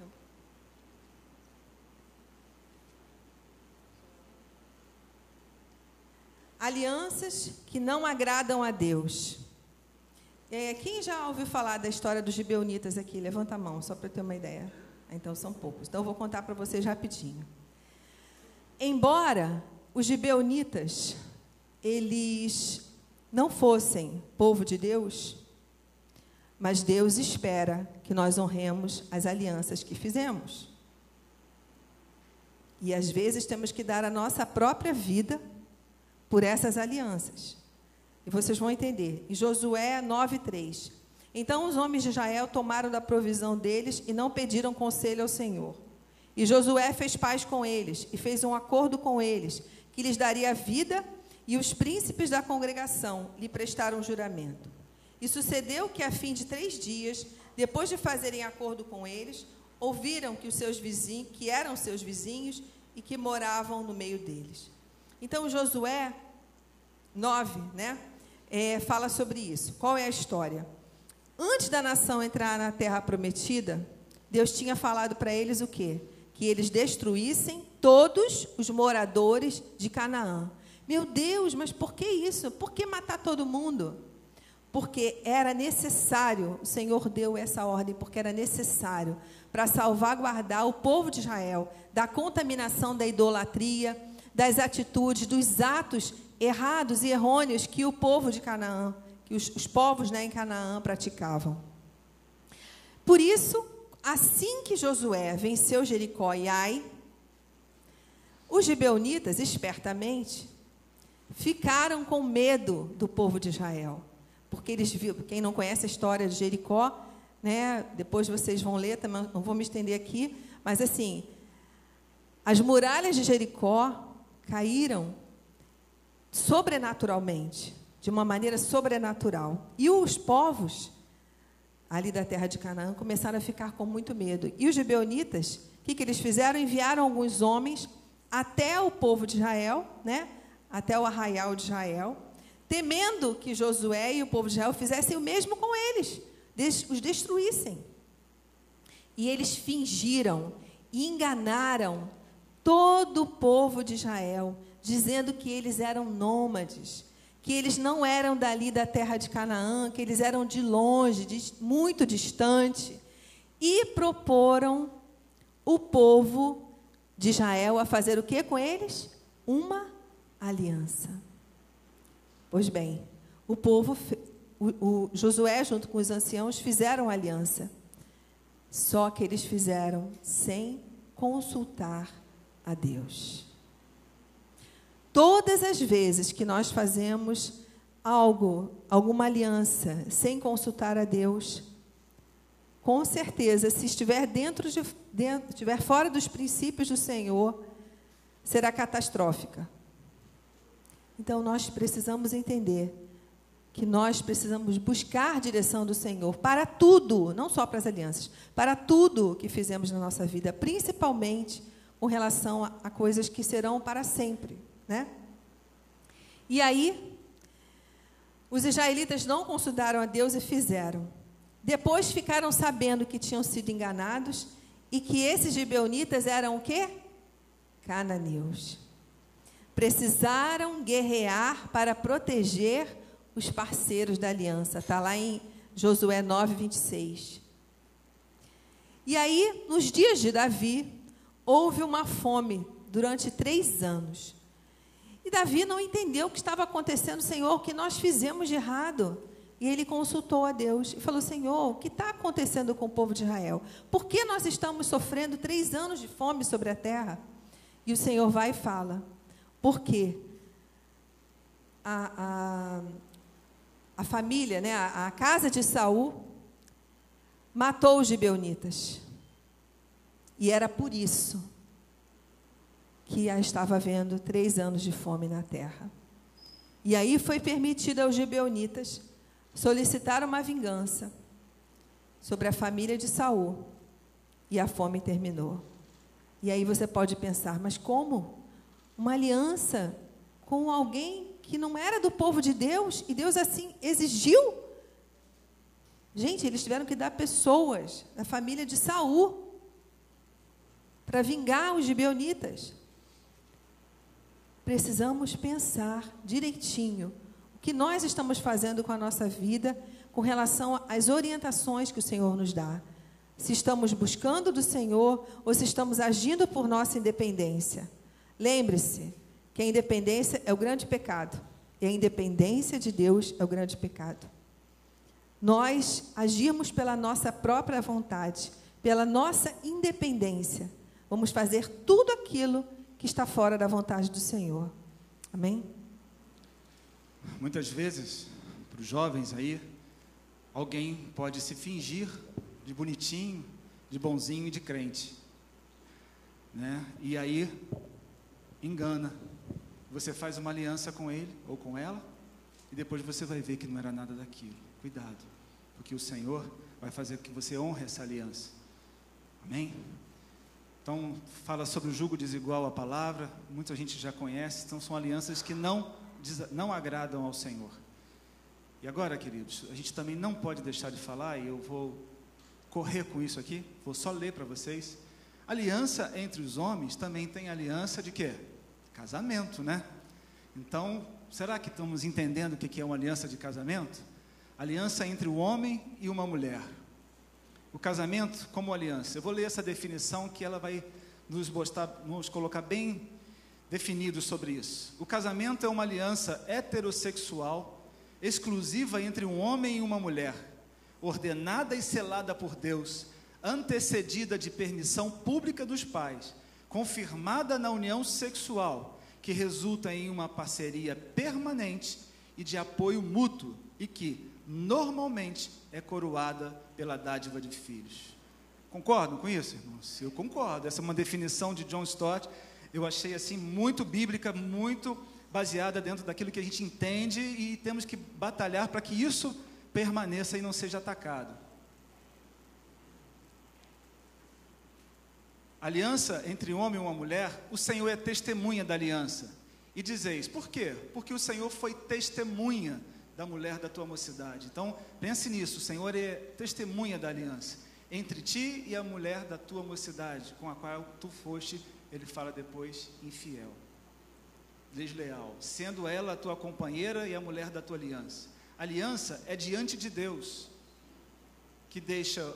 Alianças que não agradam a Deus. É, quem já ouviu falar da história dos gibeonitas aqui? Levanta a mão, só para ter uma ideia. Então são poucos. Então eu vou contar para vocês rapidinho. Embora os gibeonitas eles não fossem povo de Deus, mas Deus espera que nós honremos as alianças que fizemos. E às vezes temos que dar a nossa própria vida por essas alianças. E vocês vão entender. Em Josué 9:3. Então os homens de Israel tomaram da provisão deles e não pediram conselho ao Senhor. E Josué fez paz com eles e fez um acordo com eles, que lhes daria vida e os príncipes da congregação lhe prestaram juramento. E sucedeu que, a fim de três dias, depois de fazerem acordo com eles, ouviram que os seus vizinhos, que eram seus vizinhos e que moravam no meio deles. Então, Josué 9, né, é, fala sobre isso. Qual é a história? Antes da nação entrar na terra prometida, Deus tinha falado para eles o quê? Que eles destruíssem todos os moradores de Canaã. Meu Deus, mas por que isso? Por que matar todo mundo? Porque era necessário, o Senhor deu essa ordem, porque era necessário para salvaguardar o povo de Israel da contaminação da idolatria, das atitudes, dos atos errados e errôneos que o povo de Canaã, que os, os povos né, em Canaã praticavam. Por isso, assim que Josué venceu Jericó e Ai, os gibeonitas, espertamente, ficaram com medo do povo de Israel. Porque eles viram, quem não conhece a história de Jericó, né, depois vocês vão ler, não vou me estender aqui, mas assim, as muralhas de Jericó caíram sobrenaturalmente, de uma maneira sobrenatural. E os povos ali da terra de Canaã começaram a ficar com muito medo. E os gibeonitas, o que, que eles fizeram? Enviaram alguns homens até o povo de Israel, né? até o arraial de Israel, temendo que Josué e o povo de Israel fizessem o mesmo com eles, os destruíssem. E eles fingiram e enganaram todo o povo de Israel, dizendo que eles eram nômades, que eles não eram dali da terra de Canaã, que eles eram de longe, de, muito distante, e proporam o povo de Israel a fazer o que com eles? Uma aliança. Pois bem, o povo, o, o Josué, junto com os anciãos, fizeram aliança. Só que eles fizeram sem consultar a Deus. Todas as vezes que nós fazemos algo, alguma aliança, sem consultar a Deus, com certeza, se estiver dentro de, dentro, estiver fora dos princípios do Senhor, será catastrófica. Então nós precisamos entender que nós precisamos buscar direção do Senhor para tudo, não só para as alianças, para tudo que fizemos na nossa vida, principalmente com relação a, a coisas que serão para sempre, né? E aí, os israelitas não consultaram a Deus e fizeram. Depois ficaram sabendo que tinham sido enganados e que esses gibeonitas eram o quê? Cananeus. Precisaram guerrear para proteger os parceiros da aliança. Está lá em Josué 9, 26. E aí, nos dias de Davi, houve uma fome durante três anos. E Davi não entendeu o que estava acontecendo, Senhor, o que nós fizemos de errado. E ele consultou a Deus e falou: Senhor, o que está acontecendo com o povo de Israel? Por que nós estamos sofrendo três anos de fome sobre a terra? E o Senhor vai e fala: Porque a, a, a família, né, a, a casa de Saul, matou os gibeonitas. E era por isso que estava havendo três anos de fome na terra. E aí foi permitido aos gibeonitas solicitar uma vingança sobre a família de Saul. E a fome terminou. E aí você pode pensar, mas como? Uma aliança com alguém que não era do povo de Deus e Deus assim exigiu? Gente, eles tiveram que dar pessoas da família de Saul para vingar os gibeonitas. Precisamos pensar direitinho o que nós estamos fazendo com a nossa vida com relação às orientações que o Senhor nos dá. Se estamos buscando do Senhor ou se estamos agindo por nossa independência. Lembre-se que a independência é o grande pecado e a independência de Deus é o grande pecado. Nós agimos pela nossa própria vontade, pela nossa independência. Vamos fazer tudo aquilo que está fora da vontade do Senhor. Amém? Muitas vezes, para os jovens aí, alguém pode se fingir de bonitinho, de bonzinho e de crente. Né? E aí engana. Você faz uma aliança com ele ou com ela e depois você vai ver que não era nada daquilo. Cuidado, porque o Senhor vai fazer com que você honre essa aliança. Amém? Então, fala sobre o jugo desigual a palavra, muita gente já conhece, então são alianças que não, não agradam ao Senhor. E agora, queridos, a gente também não pode deixar de falar, e eu vou correr com isso aqui, vou só ler para vocês. Aliança entre os homens também tem aliança de quê? Casamento, né? Então, será que estamos entendendo o que é uma aliança de casamento? Aliança entre o homem e uma mulher o casamento como aliança. Eu vou ler essa definição que ela vai nos, mostrar, nos colocar bem definidos sobre isso. O casamento é uma aliança heterossexual, exclusiva entre um homem e uma mulher, ordenada e selada por Deus, antecedida de permissão pública dos pais, confirmada na união sexual, que resulta em uma parceria permanente e de apoio mútuo e que, normalmente, é coroada pela dádiva de filhos. Concordam com isso, irmãos? Eu concordo. Essa é uma definição de John Stott. Eu achei assim muito bíblica, muito baseada dentro daquilo que a gente entende e temos que batalhar para que isso permaneça e não seja atacado. Aliança entre homem e uma mulher, o Senhor é testemunha da aliança. E dizeis, por quê? Porque o Senhor foi testemunha da mulher da tua mocidade. Então, pense nisso, o Senhor é testemunha da aliança entre ti e a mulher da tua mocidade, com a qual tu foste, ele fala depois, infiel, desleal, sendo ela a tua companheira e a mulher da tua aliança. aliança é diante de Deus, que deixa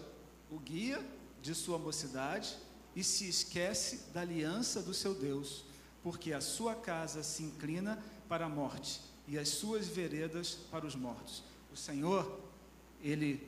o guia de sua mocidade e se esquece da aliança do seu Deus, porque a sua casa se inclina para a morte e as suas veredas para os mortos. O Senhor, Ele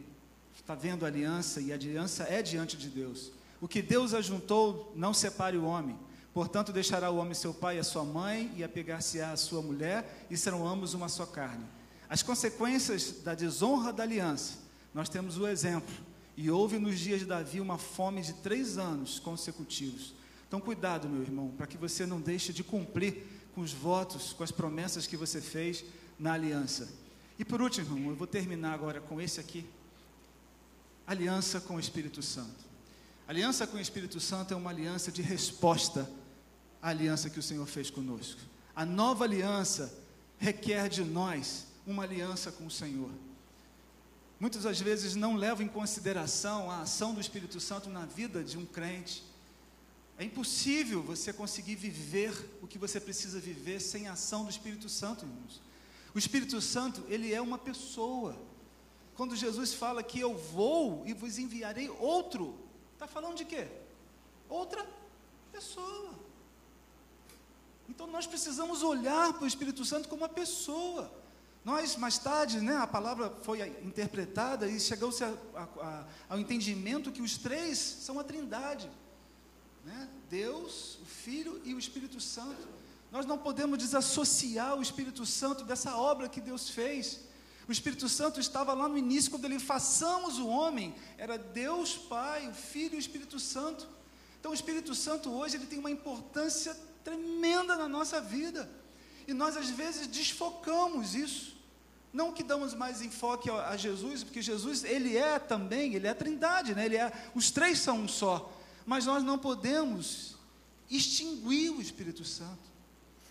está vendo a aliança e a aliança é diante de Deus. O que Deus ajuntou, não separe o homem. Portanto, deixará o homem seu pai e a sua mãe, e apegar-se-á a sua mulher, e serão ambos uma só carne. as consequências da desonra da aliança, nós temos o exemplo. E houve nos dias de Davi uma fome de três anos consecutivos. Então, cuidado, meu irmão, para que você não deixe de cumprir com os votos, com as promessas que você fez na aliança. E por último, eu vou terminar agora com esse aqui: aliança com o Espírito Santo. Aliança com o Espírito Santo é uma aliança de resposta à aliança que o Senhor fez conosco. A nova aliança requer de nós uma aliança com o Senhor. Muitas das vezes não levam em consideração a ação do Espírito Santo na vida de um crente. É impossível você conseguir viver o que você precisa viver sem a ação do Espírito Santo, irmãos. O Espírito Santo, ele é uma pessoa. Quando Jesus fala que eu vou e vos enviarei outro, está falando de quê? Outra pessoa. Então nós precisamos olhar para o Espírito Santo como uma pessoa. Nós, mais tarde, né, a palavra foi interpretada e chegou-se ao entendimento que os três são a trindade: né? Deus, o Filho e o Espírito Santo. Nós não podemos desassociar o Espírito Santo dessa obra que Deus fez. O Espírito Santo estava lá no início, quando ele façamos o homem, era Deus Pai, o Filho e o Espírito Santo. Então, o Espírito Santo hoje ele tem uma importância tremenda na nossa vida. E nós às vezes desfocamos isso. Não que damos mais enfoque a, Jesus, porque Jesus, ele é também, ele é a trindade, né? ele é, os três são um só. Mas nós não podemos extinguir o Espírito Santo.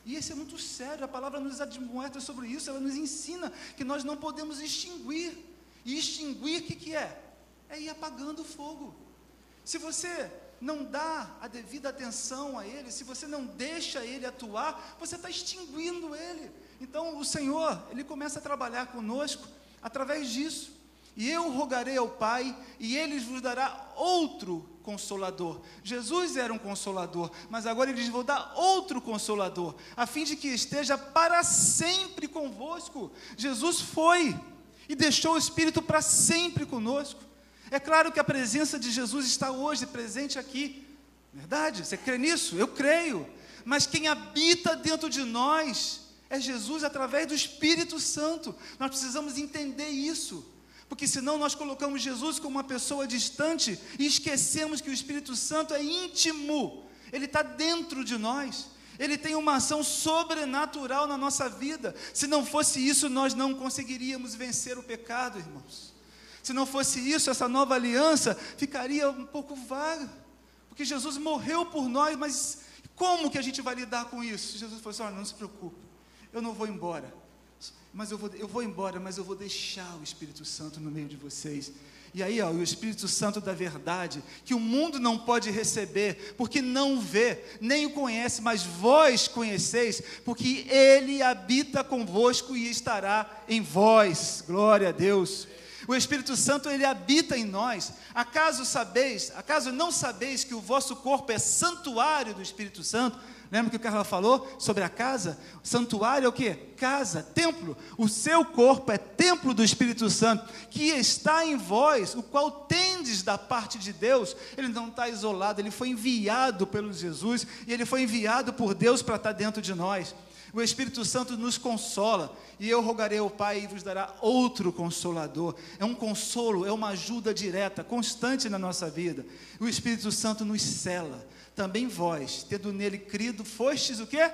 E isso é muito sério, a palavra nos admoesta sobre isso, ela nos ensina que nós não podemos extinguir. E extinguir o que, que é? É ir apagando o fogo. Se você não dá a devida atenção a Ele, se você não deixa Ele atuar, você está extinguindo Ele. Então o Senhor, Ele começa a trabalhar conosco através disso. E eu rogarei ao Pai, e Ele vos dará outro consolador. Jesus era um consolador, mas agora Ele diz: Vou dar outro consolador, a fim de que esteja para sempre convosco. Jesus foi e deixou o Espírito para sempre conosco. É claro que a presença de Jesus está hoje presente aqui. Verdade? Você crê nisso? Eu creio. Mas quem habita dentro de nós é Jesus através do Espírito Santo. Nós precisamos entender isso. Porque senão nós colocamos Jesus como uma pessoa distante e esquecemos que o Espírito Santo é íntimo. Ele está dentro de nós. Ele tem uma ação sobrenatural na nossa vida. Se não fosse isso, nós não conseguiríamos vencer o pecado, irmãos. Se não fosse isso, essa nova aliança ficaria um pouco vaga. Porque Jesus morreu por nós, mas como que a gente vai lidar com isso? Jesus falou assim: olha, não se preocupe, eu não vou embora. Mas eu vou, eu vou embora, mas eu vou deixar o Espírito Santo no meio de vocês. E aí, ó, o Espírito Santo da verdade, que o mundo não pode receber, porque não vê, nem o conhece, mas vós conheceis, porque ele habita convosco e estará em vós. Glória a Deus. O Espírito Santo ele habita em nós. Acaso sabeis, acaso não sabeis que o vosso corpo é santuário do Espírito Santo? Lembra que o Carla falou sobre a casa? Santuário é o que? Casa, templo. O seu corpo é templo do Espírito Santo, que está em vós, o qual tendes da parte de Deus. Ele não está isolado, ele foi enviado pelo Jesus e ele foi enviado por Deus para estar dentro de nós. O Espírito Santo nos consola, e eu rogarei ao Pai e vos dará outro consolador. É um consolo, é uma ajuda direta, constante na nossa vida. O Espírito Santo nos cela. Também vós, tendo nele crido, fostes o quê?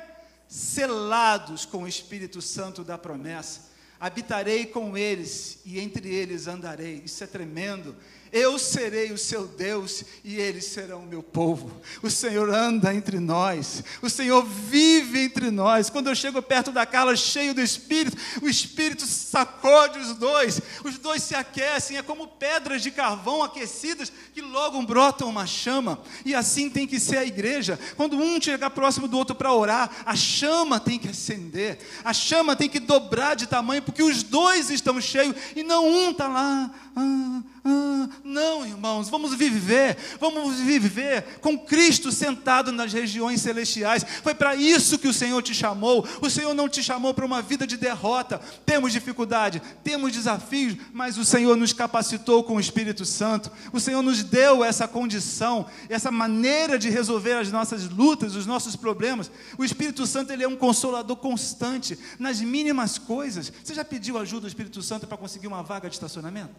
Selados com o Espírito Santo da promessa. Habitarei com eles e entre eles andarei. Isso é tremendo. Eu serei o seu Deus e eles serão o meu povo. O Senhor anda entre nós, o Senhor vive entre nós. Quando eu chego perto da Carla, cheio do Espírito, o Espírito sacode os dois, os dois se aquecem, é como pedras de carvão aquecidas que logo brotam uma chama. E assim tem que ser a igreja. Quando um chegar próximo do outro para orar, a chama tem que acender, a chama tem que dobrar de tamanho, porque os dois estão cheios e não um está lá. Ah, Ah, não, irmãos, vamos viver, vamos viver com Cristo sentado nas regiões celestiais. Foi para isso que o Senhor te chamou. O Senhor não te chamou para uma vida de derrota. Temos dificuldade, temos desafios, mas o Senhor nos capacitou com o Espírito Santo. O Senhor nos deu essa condição, essa maneira de resolver as nossas lutas, os nossos problemas. O Espírito Santo ele é um consolador constante nas mínimas coisas. Você já pediu ajuda do Espírito Santo para conseguir uma vaga de estacionamento?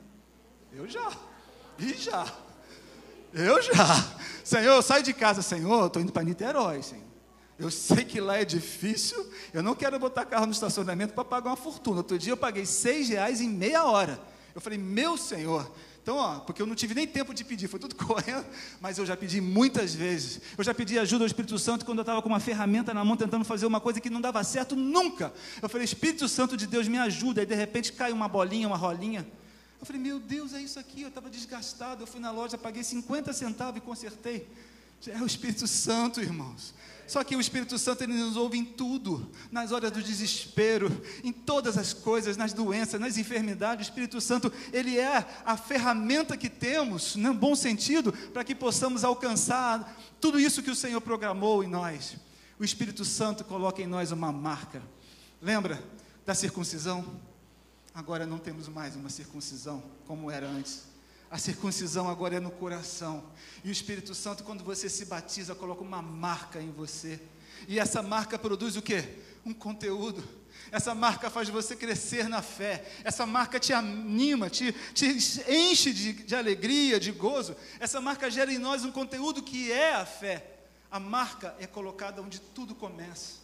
Eu já. E já. Eu já. Senhor, sai de casa, Senhor, estou indo para Niterói, Senhor. Eu sei que lá é difícil, eu não quero botar carro no estacionamento para pagar uma fortuna. Outro dia eu paguei seis reais em meia hora. Eu falei, meu Senhor, então, ó, porque eu não tive nem tempo de pedir, foi tudo [LAUGHS] correndo, mas eu já pedi muitas vezes. Eu já pedi ajuda ao Espírito Santo quando eu estava com uma ferramenta na mão tentando fazer uma coisa que não dava certo nunca. Eu falei, Espírito Santo de Deus, me ajuda. Aí de repente cai uma bolinha, uma rolinha. Eu falei, meu Deus, é isso aqui. Eu estava desgastado. Eu fui na loja, paguei 50 centavos e consertei. É o Espírito Santo, irmãos. Só que o Espírito Santo ele nos ouve em tudo, nas horas do desespero, em todas as coisas, nas doenças, nas enfermidades. O Espírito Santo ele é a ferramenta que temos, no bom sentido, para que possamos alcançar tudo isso que o Senhor programou em nós. O Espírito Santo coloca em nós uma marca. Lembra da circuncisão? Agora não temos mais uma circuncisão como era antes. A circuncisão agora é no coração. E o Espírito Santo, quando você se batiza, coloca uma marca em você. E essa marca produz o quê? Um conteúdo. Essa marca faz você crescer na fé. Essa marca te anima, te, te enche de, de alegria, de gozo. Essa marca gera em nós um conteúdo que é a fé. A marca é colocada onde tudo começa.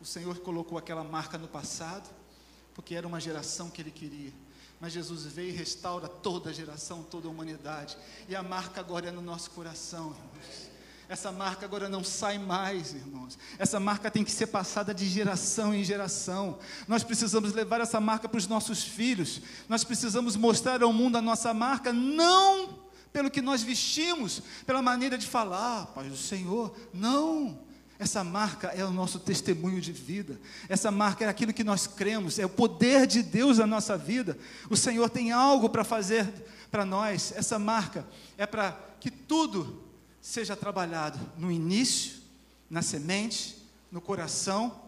O Senhor colocou aquela marca no passado porque era uma geração que ele queria. Mas Jesus veio e restaura toda a geração, toda a humanidade. E a marca agora é no nosso coração, irmãos. Essa marca agora não sai mais, irmãos. Essa marca tem que ser passada de geração em geração. Nós precisamos levar essa marca para os nossos filhos. Nós precisamos mostrar ao mundo a nossa marca, não pelo que nós vestimos, pela maneira de falar, Pai do Senhor. Não essa marca é o nosso testemunho de vida. Essa marca é aquilo que nós cremos, é o poder de Deus na nossa vida. O Senhor tem algo para fazer para nós. Essa marca é para que tudo seja trabalhado no início, na semente, no coração.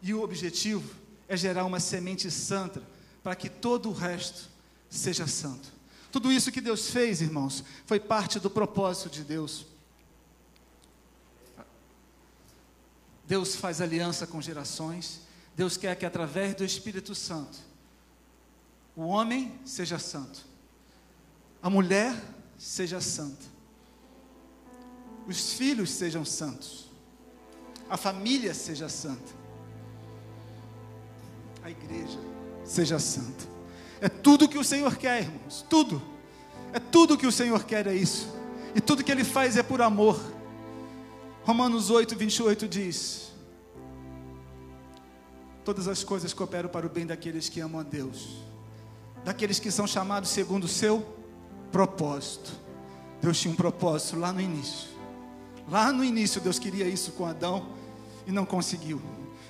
E o objetivo é gerar uma semente santa para que todo o resto seja santo. Tudo isso que Deus fez, irmãos, foi parte do propósito de Deus. Deus faz aliança com gerações. Deus quer que através do Espírito Santo o homem seja santo, a mulher seja santa, os filhos sejam santos, a família seja santa, a igreja seja santa. É tudo que o Senhor quer, irmãos, tudo. É tudo que o Senhor quer, é isso. E tudo que Ele faz é por amor. Romanos 8, 28 diz: Todas as coisas cooperam para o bem daqueles que amam a Deus, daqueles que são chamados segundo o seu propósito. Deus tinha um propósito lá no início. Lá no início, Deus queria isso com Adão e não conseguiu.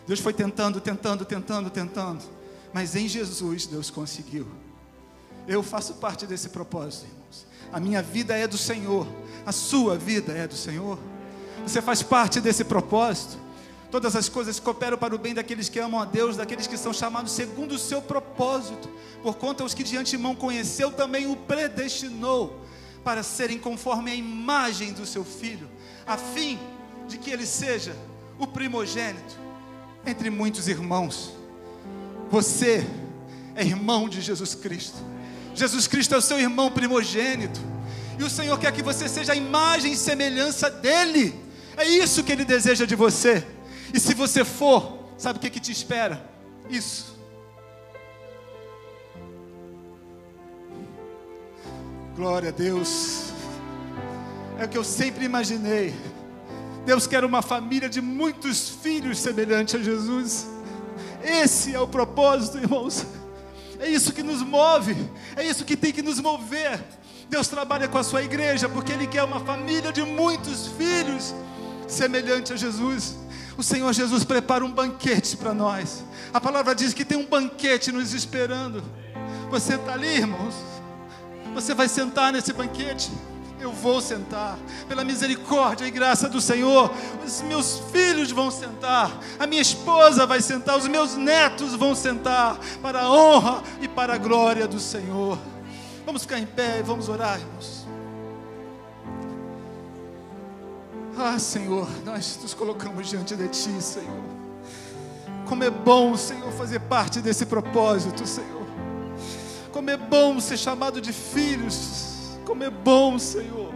Deus foi tentando, tentando, tentando, tentando, mas em Jesus Deus conseguiu. Eu faço parte desse propósito, irmãos. A minha vida é do Senhor, a sua vida é do Senhor. Você faz parte desse propósito. Todas as coisas cooperam para o bem daqueles que amam a Deus, daqueles que são chamados segundo o seu propósito. Por conta os que de antemão conheceu, também o predestinou para serem conforme a imagem do seu filho, a fim de que ele seja o primogênito entre muitos irmãos. Você é irmão de Jesus Cristo. Jesus Cristo é o seu irmão primogênito. E o Senhor quer que você seja a imagem e semelhança dele. É isso que ele deseja de você. E se você for, sabe o que, que te espera? Isso. Glória a Deus. É o que eu sempre imaginei. Deus quer uma família de muitos filhos semelhante a Jesus. Esse é o propósito, irmãos. É isso que nos move, é isso que tem que nos mover. Deus trabalha com a sua igreja porque Ele quer uma família de muitos filhos semelhante a Jesus. O Senhor Jesus prepara um banquete para nós. A palavra diz que tem um banquete nos esperando. Você está ali, irmãos? Você vai sentar nesse banquete? Eu vou sentar. Pela misericórdia e graça do Senhor, os meus filhos vão sentar, a minha esposa vai sentar, os meus netos vão sentar, para a honra e para a glória do Senhor. Vamos ficar em pé e vamos orar, irmãos. Ah, Senhor, nós nos colocamos diante de Ti, Senhor. Como é bom, Senhor, fazer parte desse propósito, Senhor. Como é bom ser chamado de filhos. Como é bom, Senhor.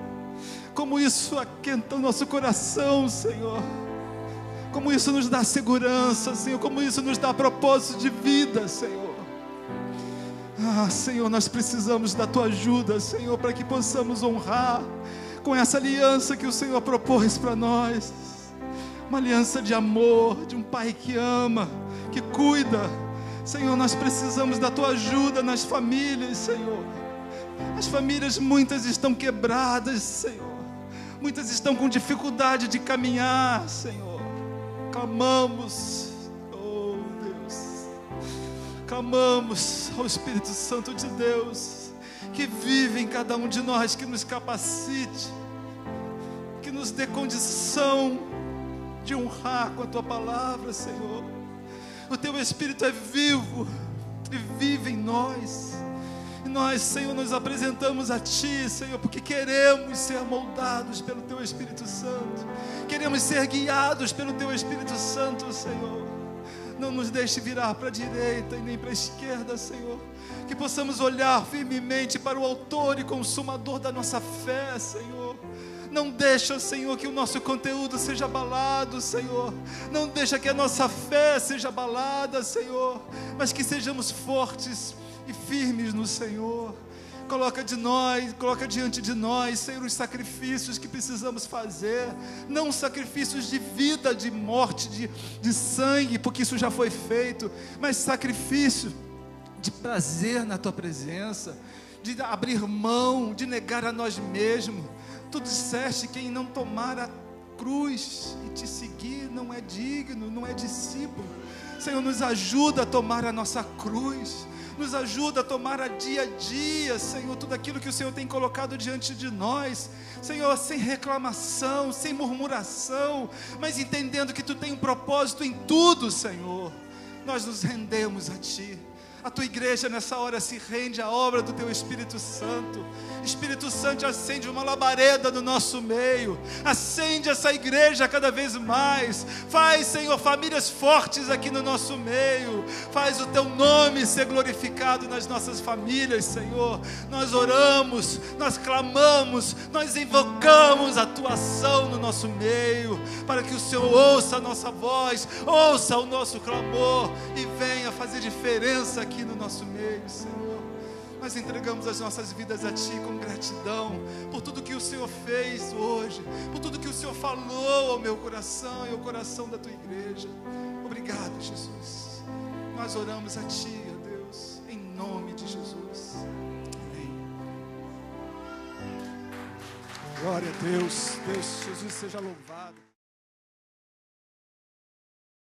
Como isso aquenta o nosso coração, Senhor. Como isso nos dá segurança, Senhor. Como isso nos dá propósito de vida, Senhor. Ah, Senhor, nós precisamos da tua ajuda, Senhor, para que possamos honrar com essa aliança que o Senhor propôs para nós. Uma aliança de amor, de um pai que ama, que cuida. Senhor, nós precisamos da tua ajuda nas famílias, Senhor. As famílias muitas estão quebradas, Senhor. Muitas estão com dificuldade de caminhar, Senhor. Clamamos, oh Deus. Clamamos ao Espírito Santo de Deus que vive em cada um de nós, que nos capacite, que nos dê condição de honrar com a tua palavra, Senhor. O teu Espírito é vivo e vive em nós. E nós, Senhor, nos apresentamos a Ti, Senhor, porque queremos ser moldados pelo Teu Espírito Santo, queremos ser guiados pelo Teu Espírito Santo, Senhor. Não nos deixe virar para a direita e nem para a esquerda, Senhor que possamos olhar firmemente para o Autor e Consumador da nossa fé, Senhor. Não deixa, Senhor, que o nosso conteúdo seja abalado, Senhor. Não deixa que a nossa fé seja abalada, Senhor. Mas que sejamos fortes e firmes no Senhor. Coloca de nós, coloca diante de nós, Senhor, os sacrifícios que precisamos fazer, não sacrifícios de vida, de morte, de, de sangue, porque isso já foi feito, mas sacrifício de prazer na tua presença, de abrir mão, de negar a nós mesmos. Tu disseste: quem não tomar a cruz e te seguir não é digno, não é discípulo. Senhor, nos ajuda a tomar a nossa cruz, nos ajuda a tomar a dia a dia, Senhor, tudo aquilo que o Senhor tem colocado diante de nós, Senhor, sem reclamação, sem murmuração, mas entendendo que Tu tem um propósito em tudo, Senhor. Nós nos rendemos a Ti. A tua igreja nessa hora se rende à obra do teu Espírito Santo. Espírito Santo acende uma labareda no nosso meio. Acende essa igreja cada vez mais. Faz, Senhor, famílias fortes aqui no nosso meio. Faz o teu nome ser glorificado nas nossas famílias, Senhor. Nós oramos, nós clamamos, nós invocamos a tua ação no nosso meio, para que o Senhor ouça a nossa voz, ouça o nosso clamor e venha fazer diferença aqui aqui no nosso meio, Senhor. Nós entregamos as nossas vidas a Ti com gratidão por tudo que o Senhor fez hoje, por tudo que o Senhor falou ao meu coração e ao coração da Tua igreja. Obrigado, Jesus. Nós oramos a Ti, ó Deus, em nome de Jesus. Amém. Glória a Deus. Deus, Jesus seja louvado.